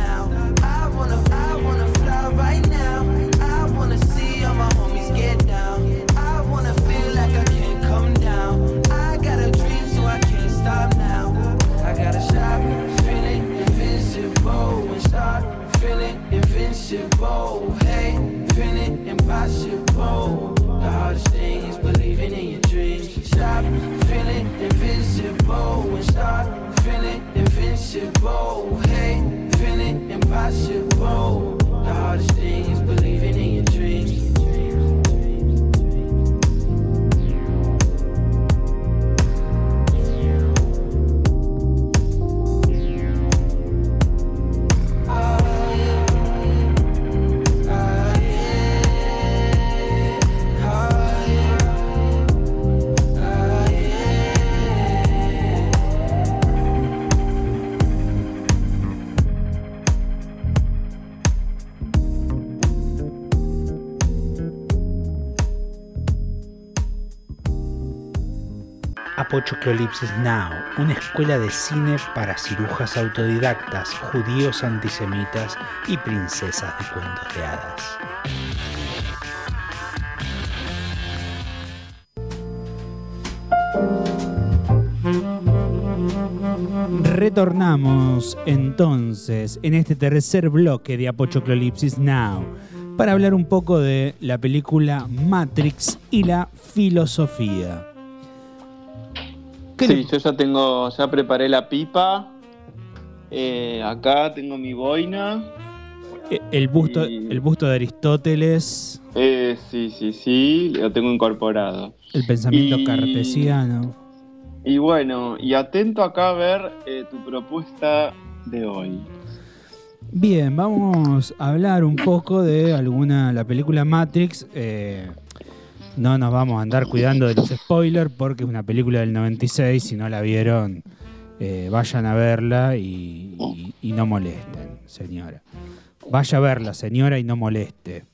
Feeling impossible. The hardest thing is believing in your dreams. Stop feeling invisible and start feeling invincible. Hey, feeling impossible. The hardest thing Apochoclolipsis Now, una escuela de cine para cirujas autodidactas, judíos antisemitas y princesas de cuentos de hadas. Retornamos entonces en este tercer bloque de Apochoclolipsis Now para hablar un poco de la película Matrix y la filosofía. ¿Qué Sí, le- yo ya tengo, ya preparé la pipa. Eh, acá tengo mi boina. Eh, El busto, Y- el busto de Aristóteles, Eh, sí, sí, sí, lo tengo incorporado. el pensamiento Y- cartesiano. Y bueno, y atento acá a ver eh, tu propuesta de hoy. Bien, vamos a hablar un poco de alguna, la película Matrix. eh, no nos vamos a andar cuidando de los spoilers porque es una película del 96. Si no la vieron, eh, vayan a verla y, no molesten, señora. Vaya a verla, señora, y no moleste.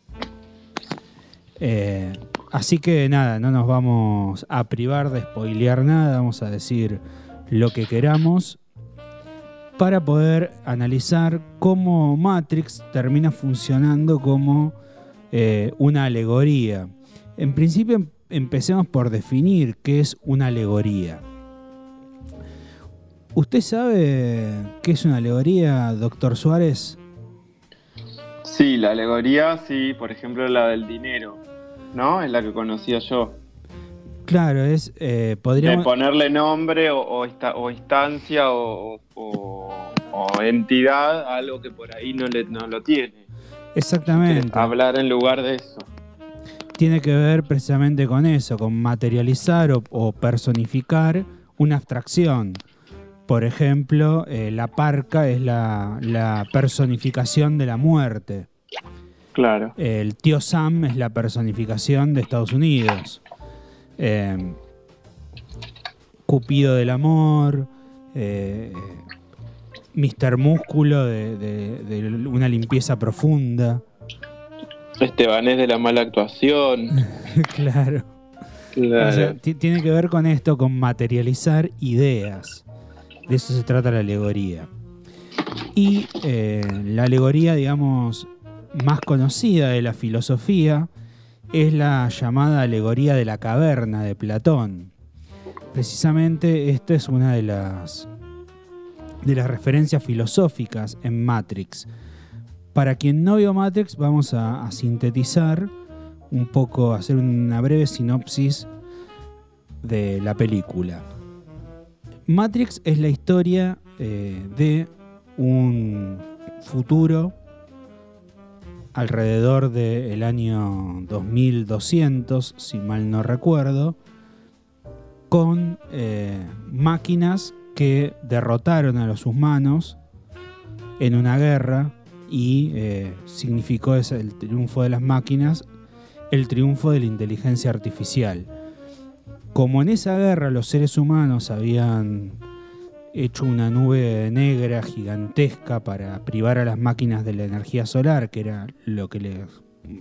Eh, así que nada, no nos vamos a privar de spoilear nada. Vamos a decir lo que queramos para poder analizar cómo Matrix termina funcionando como eh, una alegoría. En principio em- empecemos por definir qué es una alegoría. ¿Usted sabe qué es una alegoría, doctor Suárez? Sí, la alegoría, sí, por ejemplo la del dinero, ¿no? Es la que conocía yo. Claro, es eh, De podríamos ponerle nombre o, o esta- o instancia o, o- entidad a algo que por ahí no, le, no lo tiene. exactamente. Hablar en lugar de eso. Tiene que ver precisamente con eso, con materializar o, o personificar una abstracción. Por ejemplo, eh, la parca es la, la personificación de la muerte. Claro. El tío Sam es la personificación de Estados Unidos. Eh, Cupido del amor. eh, Mr. Músculo de, de- de una limpieza profunda. Estebanés de la mala actuación. claro. Claro. O sea, ti- tiene que ver con esto, con materializar ideas. De eso se trata la alegoría. Y eh, la alegoría, digamos, más conocida de la filosofía es la llamada alegoría de la caverna de Platón. Precisamente esta es una de las, de las referencias filosóficas en Matrix. Para quien no vio Matrix, vamos a, sintetizar un poco, hacer una breve sinopsis de la película. Matrix es la historia eh, de un futuro alrededor del año 2200, si mal no recuerdo, con eh, máquinas que derrotaron a los humanos en una guerra y eh, significó el triunfo de las máquinas el triunfo de la inteligencia artificial. Como en esa guerra los seres humanos habían hecho una nube negra gigantesca para privar a las máquinas de la energía solar, que era lo que le,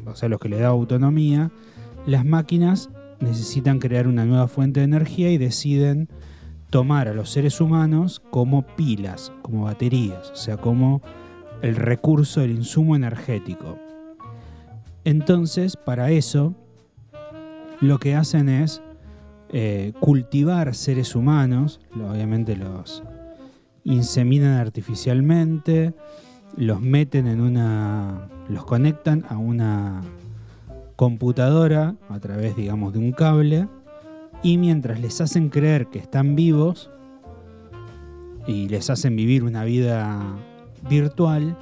o sea, lo que le daba autonomía, las máquinas necesitan crear una nueva fuente de energía y deciden tomar a los seres humanos como pilas, como baterías, o sea, como el recurso, el insumo energético. Entonces, para eso, lo que hacen es eh, cultivar seres humanos, obviamente los inseminan artificialmente, los meten en una. los conectan a una computadora a través, digamos, de un cable, y mientras les hacen creer que están vivos y les hacen vivir una vida virtual,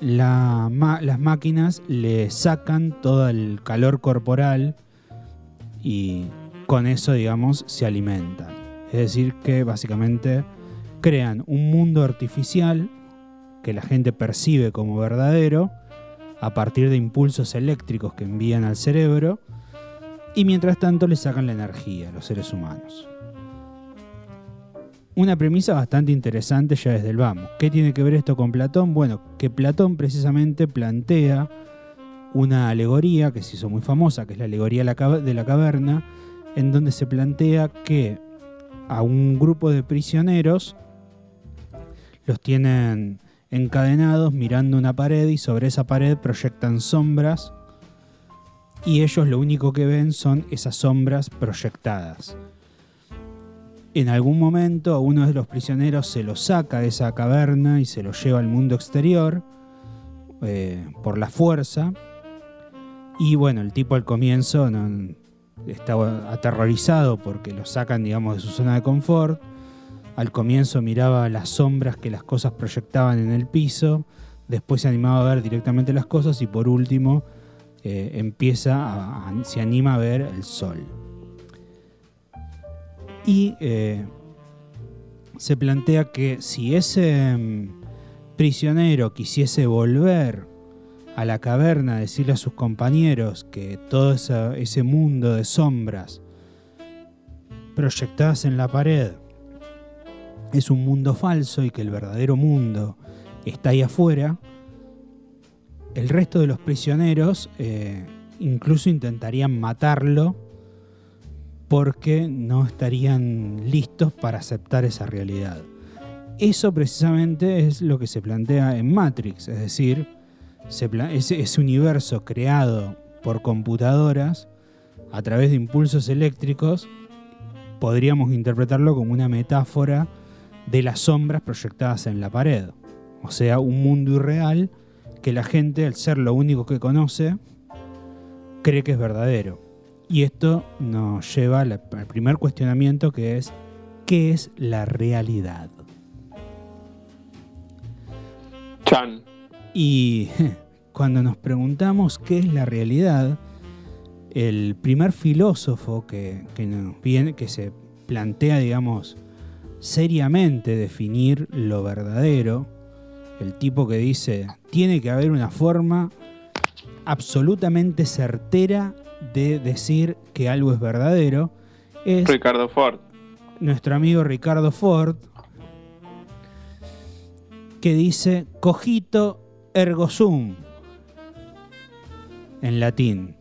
las máquinas le sacan todo el calor corporal y con eso, digamos, se alimentan. Es decir, que básicamente crean un mundo artificial que la gente percibe como verdadero a partir de impulsos eléctricos que envían al cerebro y mientras tanto le sacan la energía a los seres humanos. Una premisa bastante interesante ya desde el vamos. ¿Qué tiene que ver esto con Platón? Bueno, que Platón precisamente plantea una alegoría que se hizo muy famosa, que es la alegoría de la caverna, en donde se plantea que a un grupo de prisioneros los tienen encadenados mirando una pared y sobre esa pared proyectan sombras y ellos lo único que ven son esas sombras proyectadas. En algún momento a uno de los prisioneros se lo saca de esa caverna y se lo lleva al mundo exterior eh, por la fuerza. Y bueno, el tipo al comienzo estaba aterrorizado porque lo sacan, digamos, de su zona de confort. Al comienzo miraba las sombras que las cosas proyectaban en el piso. Después se animaba a ver directamente las cosas y por último eh, empieza a- se anima a ver el sol. Y eh, se plantea que si ese mm, prisionero quisiese volver a la caverna decirle a sus compañeros que todo ese mundo de sombras proyectadas en la pared es un mundo falso y que el verdadero mundo está ahí afuera, el resto de los prisioneros eh, incluso intentarían matarlo porque no estarían listos para aceptar esa realidad. Eso precisamente es lo que se plantea en Matrix, es decir, se ese universo creado por computadoras a través de impulsos eléctricos, podríamos interpretarlo como una metáfora de las sombras proyectadas en la pared. O sea, un mundo irreal que la gente, al ser lo único que conoce, cree que es verdadero. Y esto nos lleva al primer cuestionamiento que es, ¿qué es la realidad? Chan. Y cuando nos preguntamos qué es la realidad, el primer filósofo que, que nos viene, que se plantea, digamos, seriamente definir lo verdadero, el tipo que dice, tiene que haber una forma absolutamente certera de decir que algo es verdadero, es Ricardo Ford. nuestro amigo Ricardo Ford, que dice cogito ergo sum en latín.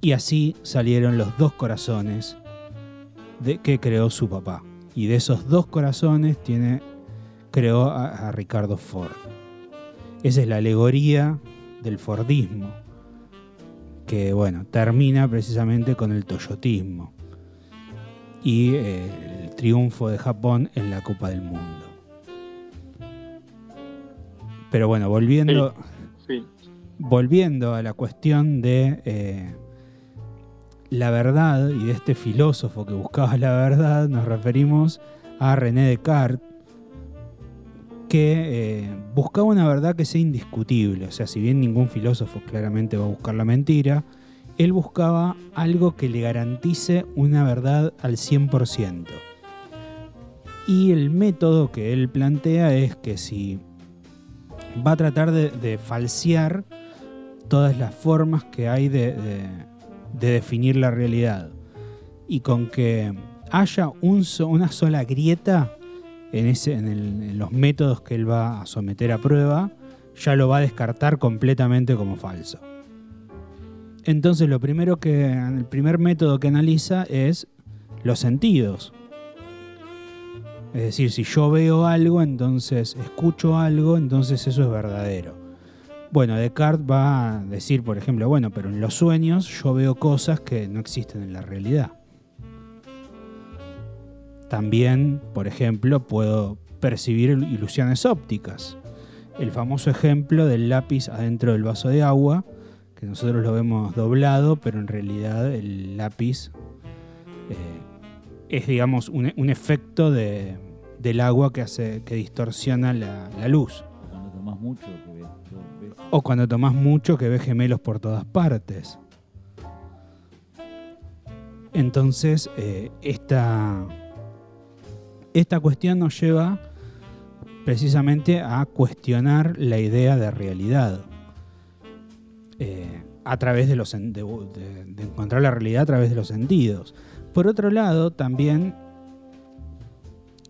Y así salieron los dos corazones de, que creó su papá. Y de esos dos corazones tiene, creó a, a Ricardo Ford. Esa es la alegoría del Fordismo, que bueno, termina precisamente con el toyotismo y eh, el triunfo de Japón en la Copa del Mundo. Pero bueno, volviendo, Sí. volviendo a la cuestión de eh, la verdad y de este filósofo que buscaba la verdad, nos referimos a René Descartes, que eh, buscaba una verdad que sea indiscutible. O sea, si bien ningún filósofo claramente va a buscar la mentira, él buscaba algo que le garantice una verdad al 100%. Y el método que él plantea es que si va a tratar de, falsear todas las formas que hay de, de- de definir la realidad. Y con que haya una sola grieta en, ese, en, el- en los métodos que él va a someter a prueba, ya lo va a descartar completamente como falso. Entonces lo primero que, el primer método que analiza es los sentidos. Es decir, si yo veo algo, entonces escucho algo, entonces eso es verdadero. Bueno, Descartes va a decir, por ejemplo, bueno, pero en los sueños yo veo cosas que no existen en la realidad. También, por ejemplo, puedo percibir ilusiones ópticas. El famoso ejemplo del lápiz adentro del vaso de agua, que nosotros lo vemos doblado, pero en realidad el lápiz eh, es, digamos, un, un efecto de- del agua que, hace, que distorsiona la, la luz. Cuando tomás mucho, que ves, ves- O cuando tomás mucho que ves gemelos por todas partes. Entonces, eh, esta, esta cuestión nos lleva precisamente a cuestionar la idea de realidad. Eh, a través de los de encontrar la realidad a través de los sentidos. Por otro lado, también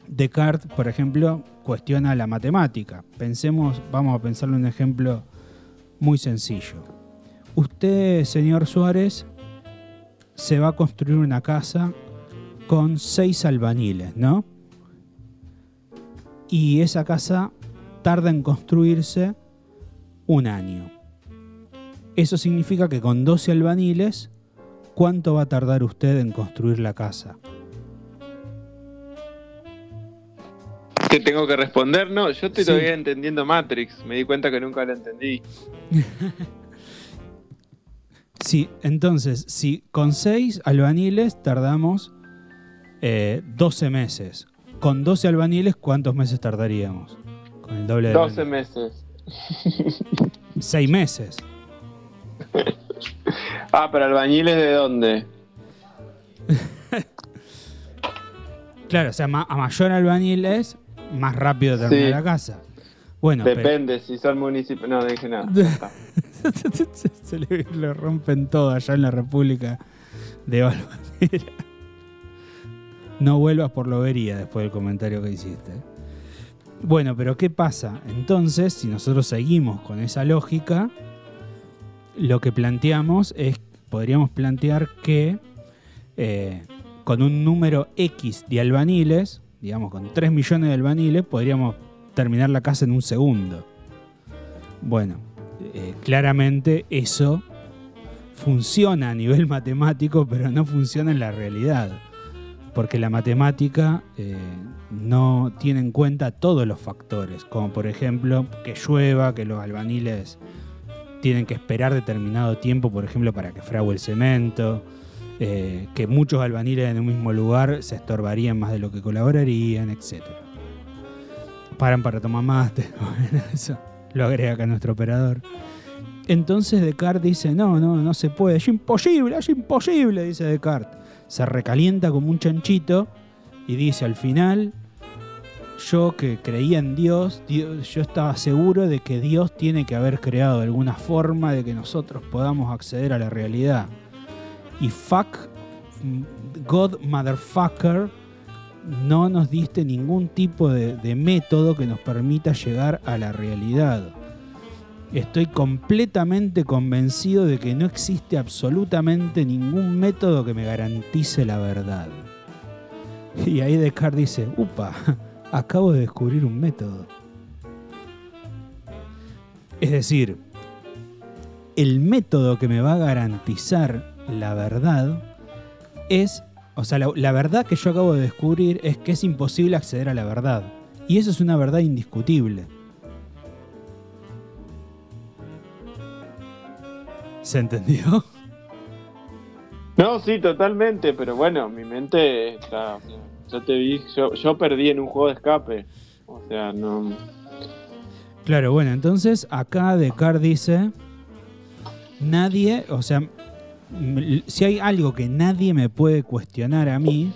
Descartes, por ejemplo, cuestiona la matemática. Pensemos, vamos a pensarle un ejemplo muy sencillo. Usted, señor Suárez, se va a construir una casa con seis albaniles, ¿no? Y esa casa tarda en construirse un año. Eso significa que con 12 albaniles, ¿cuánto va a tardar usted en construir la casa? Te tengo que responder, no, yo estoy Sí. todavía entendiendo Matrix, me di cuenta que nunca la entendí. Sí, entonces, si con seis albaniles tardamos eh, 12 meses. Con 12 albaniles, ¿cuántos meses tardaríamos? Con el doble de 12 albaniles. meses. 6 meses. Ah, pero albañiles de dónde? Claro, o sea, ma- a mayor albaniles, más rápido termina Sí. la casa. Bueno, pero- Depende, si son municipios. No, no dije nada. se le, le rompen todo allá en la República de Valvanera. No vuelvas por lobería después del comentario que hiciste. Bueno, pero ¿qué pasa? Entonces, si nosotros seguimos con esa lógica, lo que planteamos es, podríamos plantear que eh, con un número X de albaniles, digamos con 3 millones de albaniles, podríamos terminar la casa en un segundo. Bueno, eh, claramente eso funciona a nivel matemático, pero no funciona en la realidad. Porque la matemática eh, no tiene en cuenta todos los factores, como por ejemplo que llueva, que los albaniles tienen que esperar determinado tiempo, por ejemplo, para que frague el cemento, eh, que muchos albaniles en un mismo lugar se estorbarían más de lo que colaborarían, etc. Paran para tomar mate, eso lo agrega acá nuestro operador. Entonces Descartes dice, no, no, no se puede, es imposible, es imposible, dice Descartes. Se recalienta como un chanchito y dice al final, yo que creía en Dios, yo estaba seguro de que Dios tiene que haber creado alguna forma de que nosotros podamos acceder a la realidad. Y fuck, God motherfucker, no nos diste ningún tipo de método que nos permita llegar a la realidad. Estoy completamente convencido de que no existe absolutamente ningún método que me garantice la verdad. Y ahí Descartes dice, upa, acabo de descubrir un método. Es decir, el método que me va a garantizar la verdad es, o sea, la, la verdad que yo acabo de descubrir es que es imposible acceder a la verdad. Y eso es una verdad indiscutible. ¿Se entendió? No, sí, totalmente, pero bueno, mi mente está. yo te vi, yo, yo perdí en un juego de escape. O sea, no. Claro, bueno, entonces acá Descartes dice, nadie, o sea, si hay algo que nadie me puede cuestionar a mí,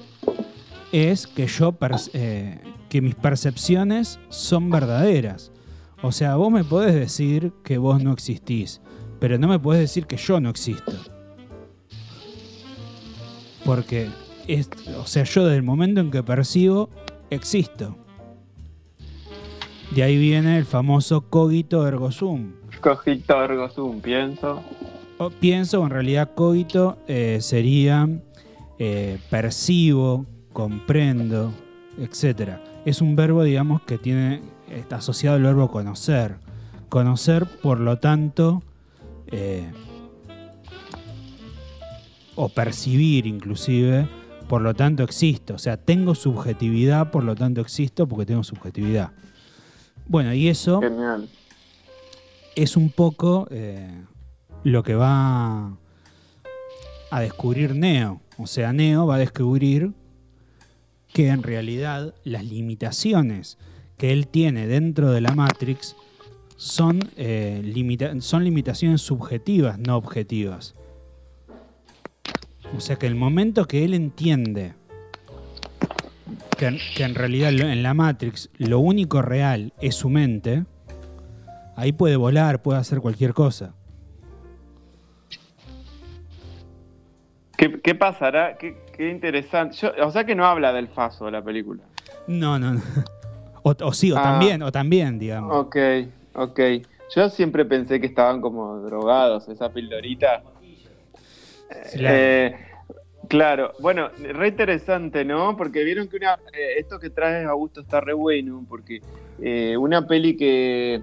es que yo, eh, que mis percepciones son verdaderas. O sea, vos me podés decir que vos no existís, pero no me podés decir que yo no existo. Porque, es, o sea, yo desde el momento en que percibo, existo. De ahí viene el famoso cogito ergo sum. Cogito ergo sum, pienso. O pienso, en realidad cogito eh, sería eh, percibo, comprendo, etc. Es un verbo, digamos, que tiene está asociado al verbo conocer. Conocer, por lo tanto, eh, o percibir inclusive, por lo tanto existo. O sea, tengo subjetividad, por lo tanto existo porque tengo subjetividad. Bueno, y eso Genial. es un poco eh, lo que va a descubrir Neo. O sea, Neo va a descubrir que en realidad las limitaciones que él tiene dentro de la Matrix son, eh, limita- son limitaciones subjetivas, no objetivas. O sea que el momento que él entiende que, en- que en realidad en la Matrix lo único real es su mente, ahí puede volar, puede hacer cualquier cosa. ¿Qué, qué pasará? Qué, qué interesante. Yo- o sea que no habla del Faso de la película. No, no, no. O, o sí, o Ah. también, o también, digamos. Ok, ok. Yo siempre pensé que estaban como drogados, esa pildorita. Claro. Eh, claro, bueno, re interesante, ¿no? Porque vieron que una, eh, esto que traes Augusto está re bueno, porque eh, una peli que,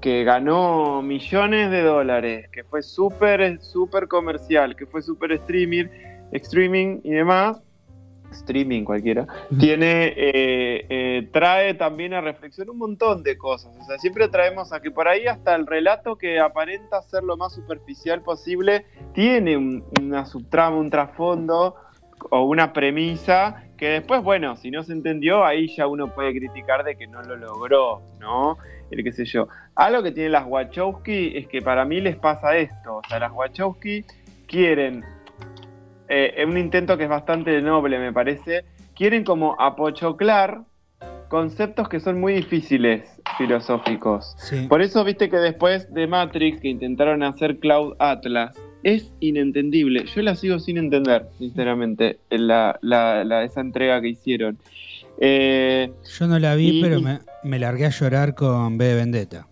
que ganó millones de dólares, que fue súper, súper comercial, que fue súper streaming, streaming y demás, streaming cualquiera, tiene, eh, eh, trae también a reflexión un montón de cosas. O sea, siempre traemos a que por ahí hasta el relato que aparenta ser lo más superficial posible, tiene un- una subtrama, un trasfondo o una premisa que después, bueno, si no se entendió, ahí ya uno puede criticar de que no lo logró, ¿no? El qué sé yo. Algo que tienen las Wachowski es que para mí les pasa esto. O sea, las Wachowski quieren, eh, en un intento que es bastante noble, me parece, quieren como apochoclar conceptos que son muy difíciles filosóficos. Sí. Por eso viste que después de Matrix, que intentaron hacer Cloud Atlas, es inentendible. Yo la sigo sin entender, sinceramente, la, la- la- esa entrega que hicieron. Eh, Yo no la vi, Y- pero me, me largué a llorar con B de Vendetta.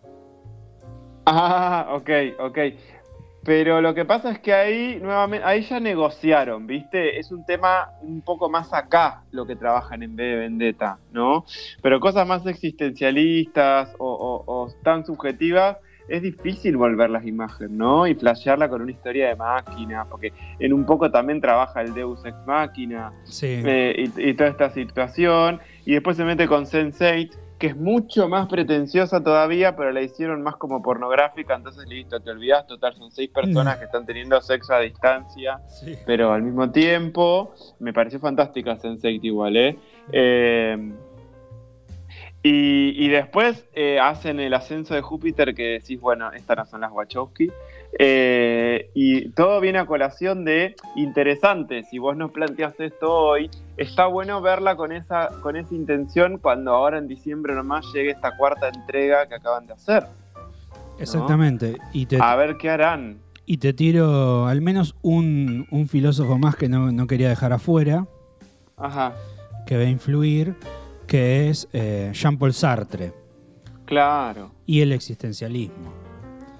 Ah, ok, ok. Pero lo que pasa es que ahí nuevamente, ahí ya negociaron, ¿viste? Es un tema un poco más acá lo que trabajan en B de Vendetta, ¿no? Pero cosas más existencialistas o, o- o tan subjetivas, es difícil volver las imágenes, ¿no? Y flashearla con una historia de máquina, porque en un poco también trabaja el Deus Ex Máquina Sí. eh, y, y toda esta situación. Y después se mete con Sense8, que es mucho más pretenciosa todavía, pero la hicieron más como pornográfica. Entonces, listo, te olvidas. Total, son seis personas que están teniendo sexo a distancia, Sí. pero al mismo tiempo. Me pareció fantástica Sense8 igual, ¿eh? Eh, y, y después eh, hacen el ascenso de Júpiter, que decís, bueno, estas no son las Wachowski. Eh, y todo viene a colación de interesante. Si vos nos planteas esto hoy, está bueno verla con esa, con esa intención cuando ahora en diciembre nomás llegue esta cuarta entrega que acaban de hacer. Exactamente. Y te, A ver qué harán. y te tiro al menos un, un filósofo más que no, no quería dejar afuera, Ajá, que va a influir, que es eh, Jean-Paul Sartre claro. y el existencialismo.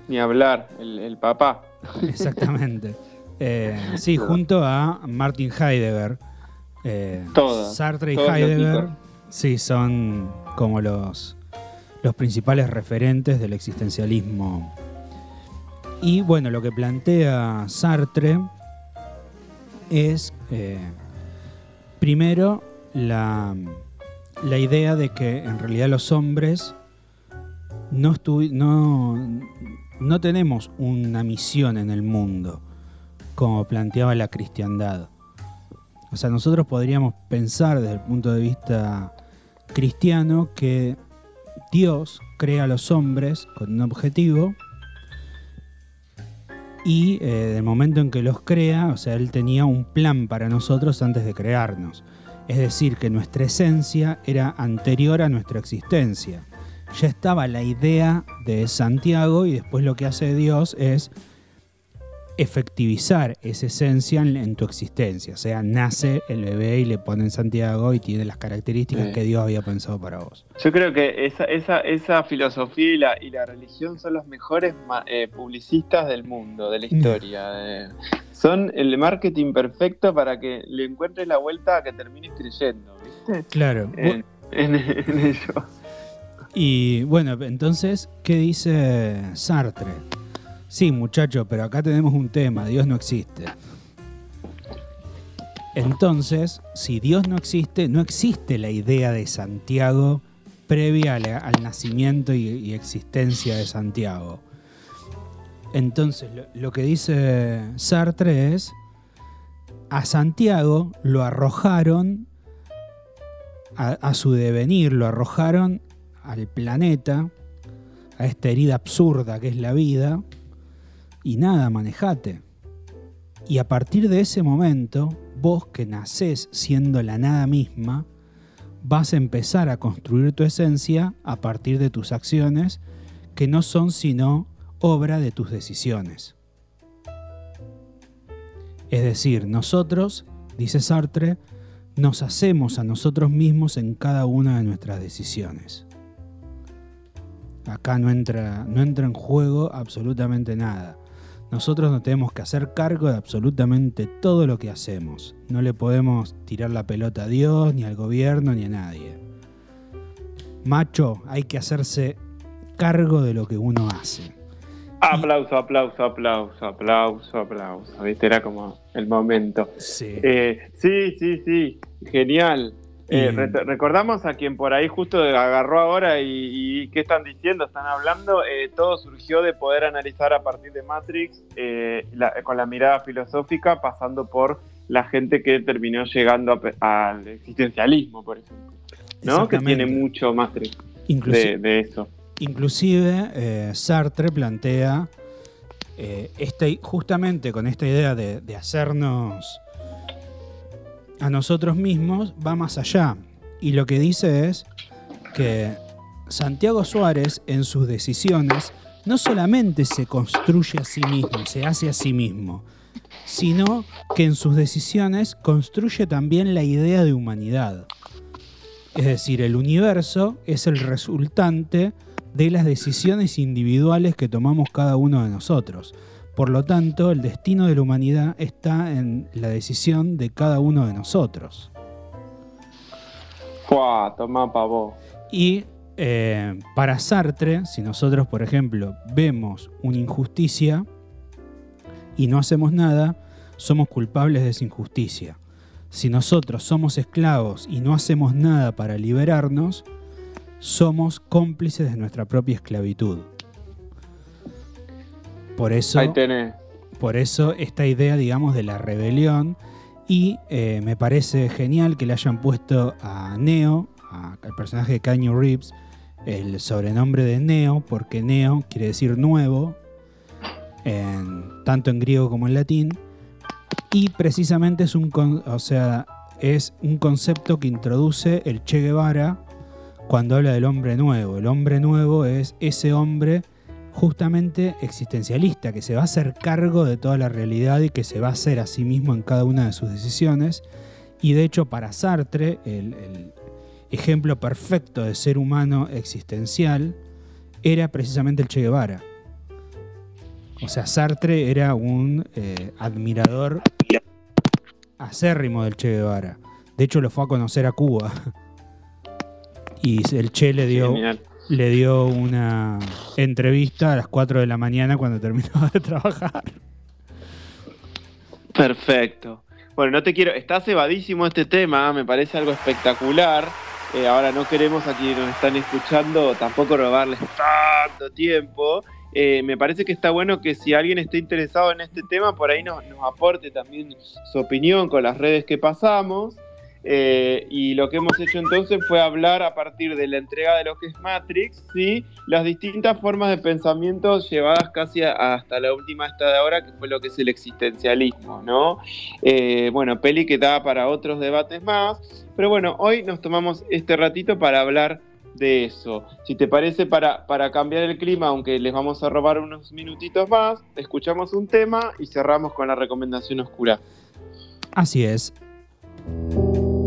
Ni hablar, el, el papá. Exactamente. Eh, sí, junto a Martin Heidegger. Eh, Todas, Sartre y Heidegger, sí, son como los, los principales referentes del existencialismo. Y bueno, lo que plantea Sartre es, eh, primero, la, la idea de que en realidad los hombres no, no, no tenemos una misión en el mundo, como planteaba la cristiandad. O sea, nosotros podríamos pensar desde el punto de vista cristiano que Dios crea a los hombres con un objetivo y eh, del momento en que los crea, o sea, Él tenía un plan para nosotros antes de crearnos. Es decir, que nuestra esencia era anterior a nuestra existencia. Ya estaba la idea de Santiago y después lo que hace Dios es efectivizar esa esencia en, en tu existencia. O sea, nace el bebé y le ponen Santiago y tiene las características Sí. que Dios había pensado para vos. Yo creo que esa, esa, esa filosofía y la, y la religión son los mejores ma- eh, publicistas del mundo, de la historia. eh. Son el marketing perfecto para que le encuentres la vuelta a que termines creyendo, ¿viste? Claro. En, en- en ellos. Y bueno, entonces, ¿qué dice Sartre? Sí, muchacho, pero acá tenemos un tema, Dios no existe. Entonces, si Dios no existe, no existe la idea de Santiago previa al, nacimiento y, existencia de Santiago. Entonces, lo, lo que dice Sartre es, a Santiago lo arrojaron a, a su devenir, lo arrojaron al planeta, a esta herida absurda que es la vida, y nada, manejate. Y a partir de ese momento, vos que nacés siendo la nada misma, vas a empezar a construir tu esencia a partir de tus acciones, que no son sino obra de tus decisiones. Es decir, nosotros, dice Sartre, nos hacemos a nosotros mismos en cada una de nuestras decisiones. Acá no entra, no entra en juego absolutamente nada. Nosotros nos tenemos que hacer cargo de absolutamente todo lo que hacemos. No le podemos tirar la pelota a Dios, ni al gobierno, ni a nadie. Macho, hay que hacerse cargo de lo que uno hace. Aplauso, aplauso, aplauso, aplauso, aplauso. ¿Viste? Era como el momento. Sí. Eh, sí, sí, sí. Genial. Eh, Y- re- recordamos a quien por ahí justo agarró ahora y, y qué están diciendo, están hablando. Eh, todo surgió de poder analizar a partir de Matrix eh, la- con la mirada filosófica, pasando por la gente que terminó llegando al existencialismo, por ejemplo. ¿No? Que tiene mucho Matrix de, de eso. Inclusive eh, Sartre plantea este, justamente con esta idea de, de hacernos a nosotros mismos, va más allá. Y lo que dice es que Santiago Suárez en sus decisiones no solamente se construye a sí mismo, se hace a sí mismo, sino que en sus decisiones construye también la idea de humanidad. Es decir, el universo es el resultante de las decisiones individuales que tomamos cada uno de nosotros. Por lo tanto, el destino de la humanidad está en la decisión de cada uno de nosotros. ¡Fua! Tomá pa' vos. Y eh, para Sartre, si nosotros, por ejemplo, vemos una injusticia y no hacemos nada, somos culpables de esa injusticia. Si nosotros somos esclavos y no hacemos nada para liberarnos, somos cómplices de nuestra propia esclavitud. Por eso, Ahí tenés. por eso esta idea, digamos, de la rebelión. Y eh, me parece genial que le hayan puesto a Neo, a- al personaje de Keanu Reeves, el sobrenombre de Neo, porque Neo quiere decir nuevo, en- tanto en griego como en latín. Y precisamente es un, con- o sea, es un concepto que introduce el Che Guevara cuando habla del hombre nuevo. El hombre nuevo es ese hombre justamente existencialista, que se va a hacer cargo de toda la realidad y que se va a hacer a sí mismo en cada una de sus decisiones. Y de hecho para Sartre, el, ejemplo perfecto de ser humano existencial era precisamente el Che Guevara. O sea, Sartre era un eh, admirador acérrimo del Che Guevara. De hecho, lo fue a conocer a Cuba. Y el Che le dio. Le dio una entrevista a las 4 de la mañana cuando terminaba de trabajar. Perfecto. Bueno, no te quiero. Está cebadísimo este tema, me parece algo espectacular. Eh, ahora no queremos a quienes nos están escuchando tampoco robarles tanto tiempo. Eh, me parece que está bueno que si alguien está interesado en este tema, por ahí nos, nos aporte también su opinión con las redes que pasamos. Eh, y lo que hemos hecho entonces fue hablar a partir de la entrega de lo que es Matrix, ¿sí? las distintas formas de pensamiento llevadas casi hasta la última esta de ahora, que fue lo que es el existencialismo, ¿no? Eh, bueno, peli que da para otros debates más, pero bueno, hoy nos tomamos este ratito para hablar de eso. Si te parece, para, para cambiar el clima, aunque les vamos a robar unos minutitos más, escuchamos un tema y cerramos con la recomendación oscura. Así es. Sometimes I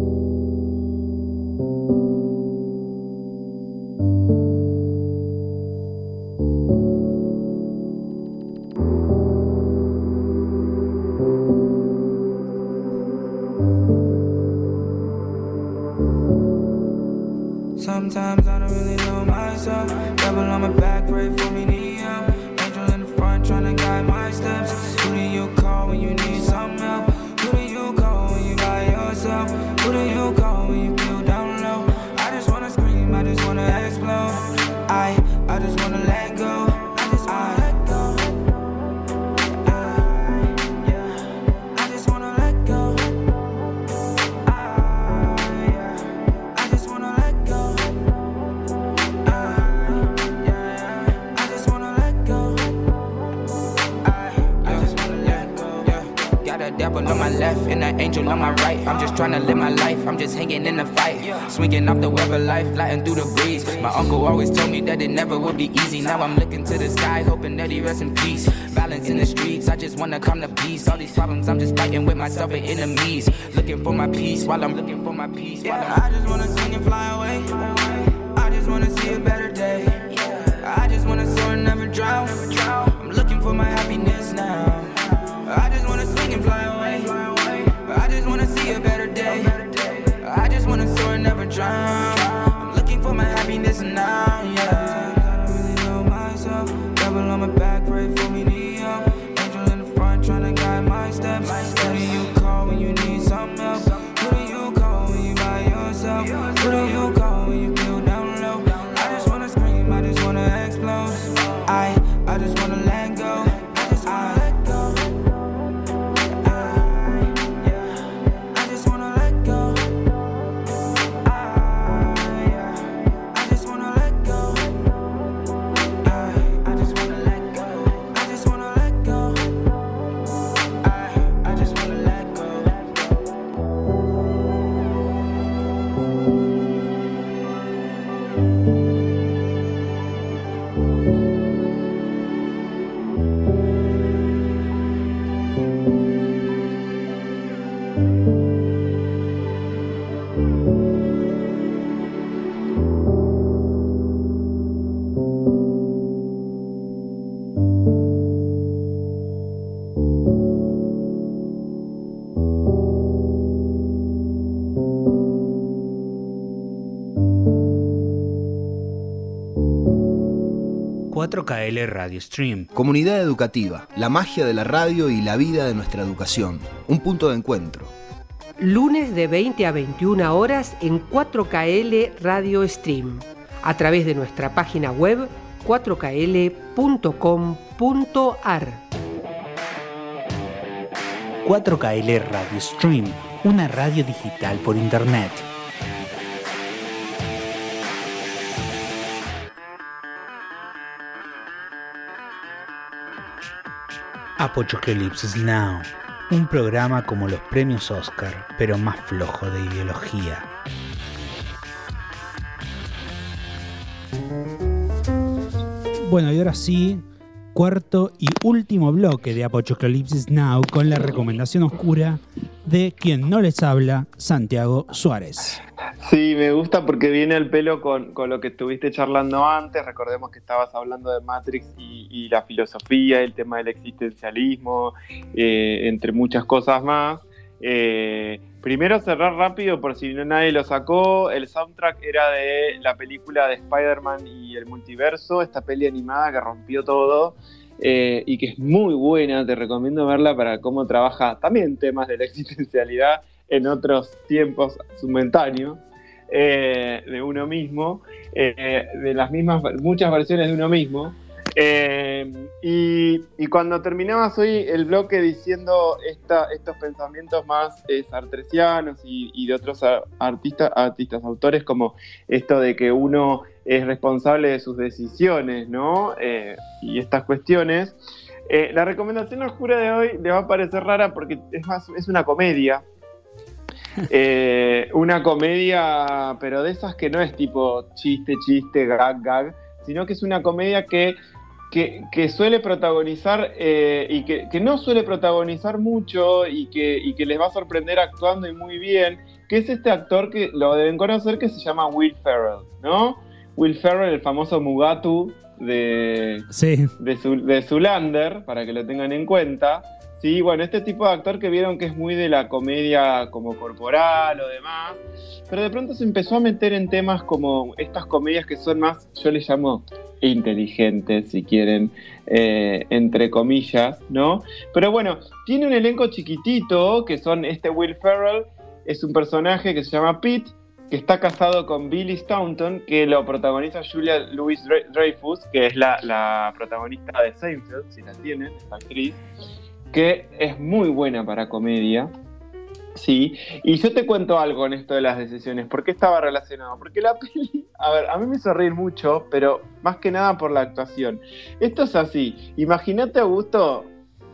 wanna come to peace. All these problems, I'm just fighting with myself and enemies. Looking for my peace while I'm looking for my peace. While I'm 4KL Radio Stream. Comunidad educativa, la magia de la radio y la vida de nuestra educación. Un punto de encuentro. Lunes de 20 a 21 horas en 4KL Radio Stream. A través de nuestra página web 4kl.com.ar. 4KL Radio Stream, una radio digital por internet. Apocalypse Now, un programa como los premios Oscar, pero más flojo de ideología. Bueno, y ahora sí, cuarto y último bloque de Apocalypse Now con la recomendación oscura de quien no les habla, Santiago Suárez. Sí, me gusta porque viene al pelo con, con lo que estuviste charlando antes. Recordemos que estabas hablando de Matrix y, y la filosofía, el tema del existencialismo, eh, entre muchas cosas más. Eh, primero cerrar rápido por si no nadie lo sacó. El soundtrack era de la película de Spider-Man y el multiverso, esta peli animada que rompió todo. eh, y que es muy buena, te recomiendo verla para cómo trabaja también temas de la existencialidad en otros tiempos momentáneos eh, de uno mismo, eh, de las mismas, muchas versiones de uno mismo. Eh, y, y cuando terminabas hoy el bloque diciendo esta- estos pensamientos más eh, sartresianos y, y de otros artistas, artistas, autores, como esto de que uno es responsable de sus decisiones, ¿no? Eh, y estas cuestiones. eh, la recomendación oscura de hoy le va a parecer rara porque es, más, es una comedia. Una comedia, pero de esas que no es tipo chiste, chiste, gag, gag, sino que es una comedia que, que, que suele protagonizar eh, y que, que no suele protagonizar mucho y que, y que les va a sorprender actuando y muy bien, que es este actor que lo deben conocer que se llama Will Ferrell, ¿no? Will Ferrell, el famoso Mugatu de, Sí. de, de Zulander, para que lo tengan en cuenta. Sí, bueno, este tipo de actor que vieron que es muy de la comedia como corporal o demás, pero de pronto se empezó a meter en temas como estas comedias que son más, yo les llamo inteligentes, si quieren, eh, entre comillas, ¿no? Pero bueno, tiene un elenco chiquitito, que son este Will Ferrell, es un personaje que se llama Pete, que está casado con Billy Staunton, que lo protagoniza Julia Louis Dreyfus, que es la, la protagonista de Seinfeld, si la tienen, esta actriz, que es muy buena para comedia. Sí, y yo te cuento algo en esto de las decisiones. ¿Por qué estaba relacionado? Porque la peli, a ver, a mí me hizo reír mucho, pero más que nada por la actuación. Esto es así. Imagínate, Augusto,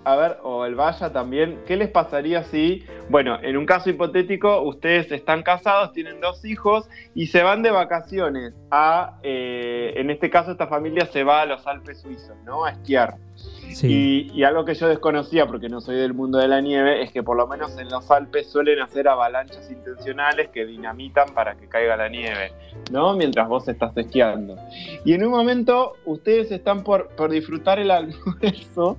a ver, o el Vaya también, ¿qué les pasaría si, bueno, en un caso hipotético, ustedes están casados, tienen dos hijos y se van de vacaciones a, eh, en este caso, esta familia se va a los Alpes suizos, ¿no? A esquiar. Y, algo que yo desconocía, porque no soy del mundo de la nieve, es que por lo menos en los Alpes suelen hacer avalanchas intencionales que dinamitan para que caiga la nieve, ¿no? Mientras vos estás esquiando. Y en un momento ustedes están por, por disfrutar el almuerzo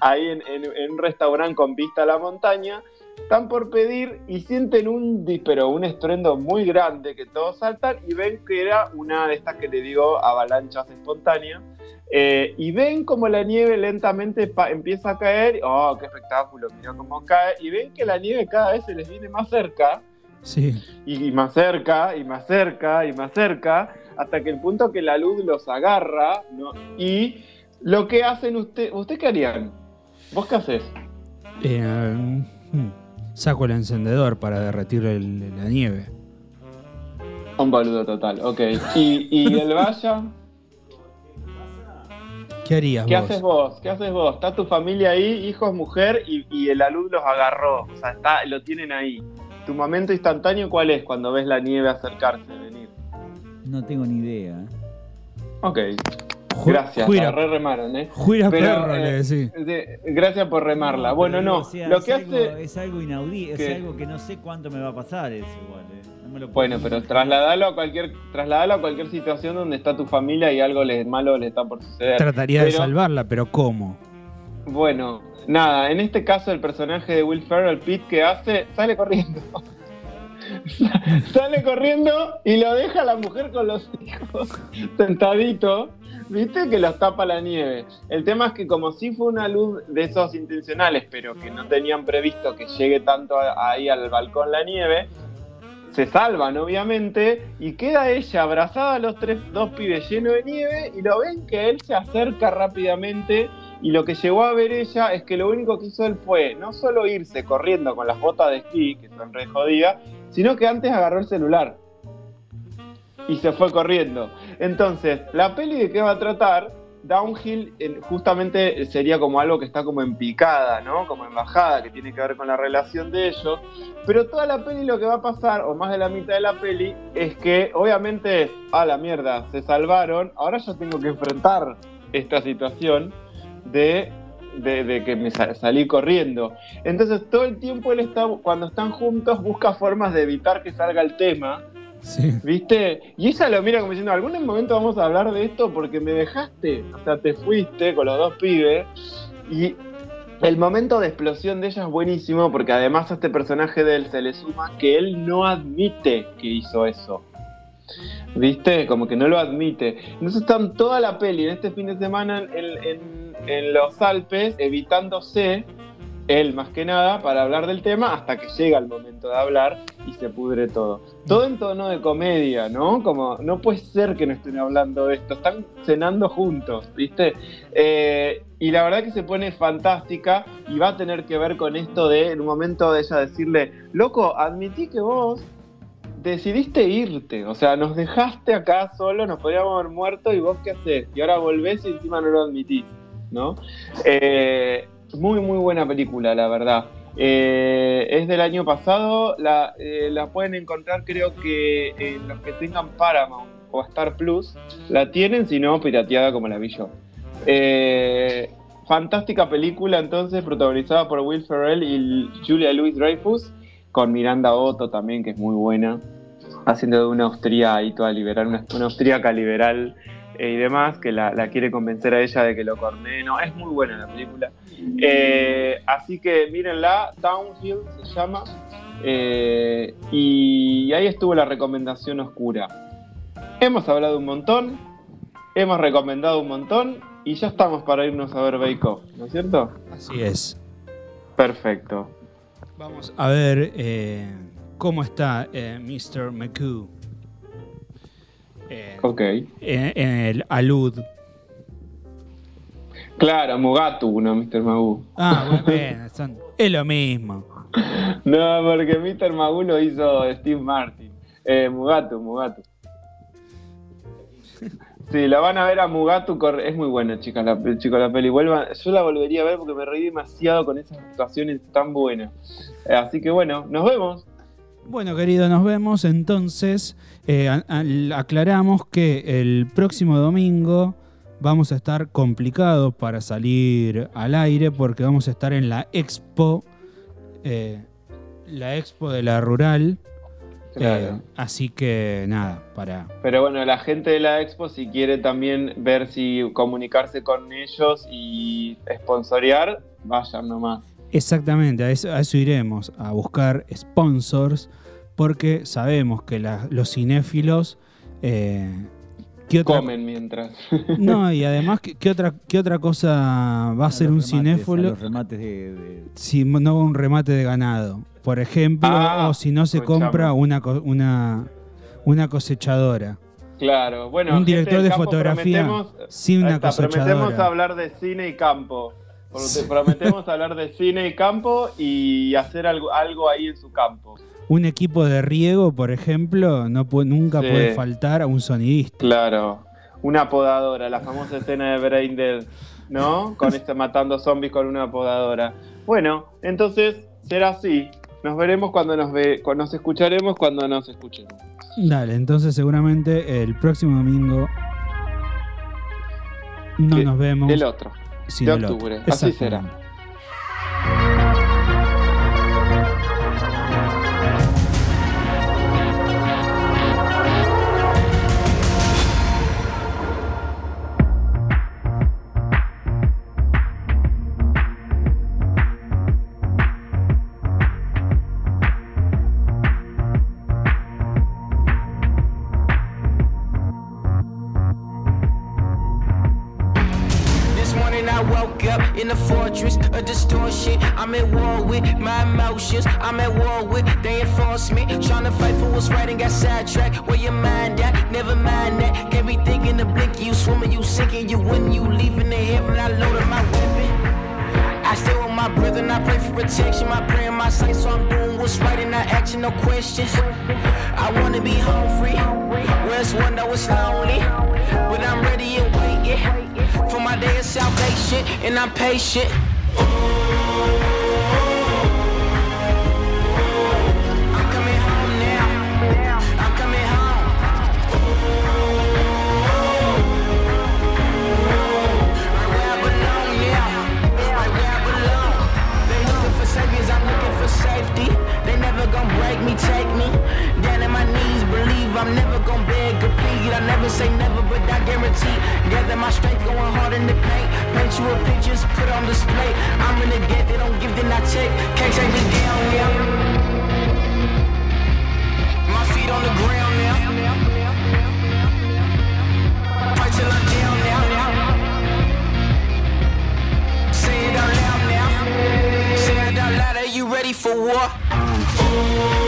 ahí en un restaurante con vista a la montaña, están por pedir y sienten un, di- pero un estruendo muy grande que todos saltan y ven que era una de estas que le digo avalanchas espontáneas. Eh, y ven como la nieve lentamente empieza a caer. ¡Oh, qué espectáculo! Mirá cómo cae. Y ven que la nieve cada vez se les viene más cerca. Sí. Y, y más cerca, y más cerca, y más cerca. Hasta que el punto que la luz los agarra. ¿no? Y lo que hacen ustedes. ¿Usted qué harían? ¿Vos qué haces? Eh, hmm, saco el encendedor para derretir el- la nieve. Un boludo total, ok. ¿Y, y el Vaya? ¿Qué harías ¿Qué vos? haces vos? ¿Qué haces vos? Está tu familia ahí, hijos, mujer, y, y la luz los agarró. O sea, está, lo tienen ahí. ¿Tu momento instantáneo cuál es cuando ves la nieve acercarse, venir? No tengo ni idea. ¿eh? Ok. Gracias, juira- la re remaron, ¿eh? juira Pero, perro, eh, le decís. de- gracias por remarla. bueno, no. o sea, lo es que algo, hace. Es algo inaudito, es algo que no sé cuánto me va a pasar eso igual. ¿eh? No me lo puedo Bueno, pero trasladalo a cualquier, trasladalo a cualquier situación donde está tu familia y algo les, malo le está por suceder. Trataría de salvarla, pero ¿cómo? Bueno, nada, en este caso el personaje de Will Ferrell, Pete, que hace, sale corriendo. sale corriendo y lo deja a la mujer con los hijos sentadito. Viste que los tapa la nieve. El tema es que como si fue una luz de esos intencionales, pero que no tenían previsto que llegue tanto ahí al balcón la nieve, se salvan obviamente y queda ella abrazada a los tres, dos pibes llenos de nieve y lo ven que él se acerca rápidamente y lo que llegó a ver ella es que lo único que hizo él fue no solo irse corriendo con las botas de esquí, que son re jodidas, sino que antes agarró el celular y se fue corriendo. Entonces, la peli de qué va a tratar, Downhill en- justamente sería como algo que está como en picada, ¿no? Como en bajada, que tiene que ver con la relación de ellos. Pero toda la peli lo que va a pasar, o más de la mitad de la peli, es que obviamente es, a la mierda, se salvaron, ahora yo tengo que enfrentar esta situación de, que me sa- salí corriendo. Entonces todo el tiempo él está, cuando están juntos, busca formas de evitar que salga el tema. ¿Viste? Y ella lo mira como diciendo, algún momento vamos a hablar de esto porque me dejaste, o sea, te fuiste con los dos pibes. Y el momento de explosión de ella es buenísimo porque además a este personaje de él se le suma que él no admite que hizo eso. ¿Viste? Como que no lo admite. Entonces están toda la peli en este fin de semana en, en- los Alpes evitándose él más que nada para hablar del tema hasta que llega el momento de hablar y se pudre todo. Todo en tono de comedia, ¿no? Como no puede ser que no estén hablando de esto, están cenando juntos, ¿viste? Eh, y la verdad que se pone fantástica y va a tener que ver con esto de en un momento de ella decirle, loco, admití que vos decidiste irte, o sea, nos dejaste acá solo, nos podríamos haber muerto y vos qué haces, y ahora volvés y encima no lo admitís, ¿no? Eh, muy, muy buena película, la verdad. Eh, es del año pasado, la, eh, pueden encontrar creo que en los que tengan Paramount o Star Plus, la tienen, si no, pirateada como la vi yo. Eh, fantástica película entonces, protagonizada por Will Ferrell y Julia Louis Dreyfus, con Miranda Otto también, que es muy buena, haciendo de una austríaca toda liberal, una, liberal eh, y demás, que la, quiere convencer a ella de que lo corne. No, es muy buena la película. Eh, así que mírenla, Downhill se llama. eh, y ahí estuvo la recomendación oscura. Hemos hablado un montón, hemos recomendado un montón y ya estamos para irnos a ver Bake Off, ¿no es cierto? Así es. Perfecto. Vamos a ver eh, cómo está Mr. McCoo Ok. en- en el alud. Claro, Mugatu, no Mr. Magoo. Ah, bueno, son- es lo mismo. No, porque Mr. Magoo lo hizo Steve Martin. Eh, Mugatu, Mugatu. Sí, la van a ver a Mugatu. Es muy buena, chicas, la, chicos, la peli. Vuelvan- yo la volvería a ver porque me reí demasiado con esas actuaciones tan buenas. Eh, así que bueno, nos vemos. Bueno, querido, nos vemos. Entonces, eh, aclaramos que el próximo domingo vamos a estar complicados para salir al aire porque vamos a estar en la expo, eh, la expo de la rural. Claro. Eh, así que nada, para. Pero bueno, la gente de la expo, si quiere también ver si comunicarse con ellos y sponsorear, vayan nomás. Exactamente, a eso, a eso iremos, a buscar sponsors, porque sabemos que la- los cinéfilos. eh, ¿qué otra- Comen mientras. No, y además, ¿qué, qué otra, qué otra cosa va a ser un remates, cinéfilo? a Los remates de, de- Si no un remate de ganado, por ejemplo, Ah, o si no se compra una, una, una cosechadora. Claro, bueno. Un gente director de fotografía prometemos- sin una está, Prometemos cosechadora. hablar de cine y campo. Prometemos hablar de cine y campo y hacer algo, algo ahí en su campo. Un equipo de riego, por ejemplo, no puede- nunca Sí. puede faltar a un sonidista. Claro. Una podadora, la famosa escena de Brain Dead, ¿no? Con este matando zombies con una podadora. Bueno, entonces será así. Nos veremos cuando nos ve, cuando nos escucharemos cuando nos escuchemos. Dale, entonces seguramente el próximo domingo no nos vemos. del otro, de otro. octubre. Así será. I'm at war with my emotions. I'm at war with they enforce me. Trying to fight for what's right and got sidetracked. Where your mind at? Never mind that. Can't be thinking the blink. You swimming, you sinking, you winning, you leaving the heaven. I loaded my weapon. I stay with my brother and I pray for protection. My prayer and my sight, so I'm doing what's right and not asking no questions. I wanna be home free. Where's one that was lonely? But I'm ready and waiting for my day of salvation, and I'm patient. Oh Never say never, but I guarantee. Gather my strength, going hard in the paint. Paint you a pictures, put on display. I'm in the get, they don't give, then I take. Can't take me down now. My feet on the ground now. Fight till I'm down now. Say it out loud now. Say it out loud. Are you ready for war?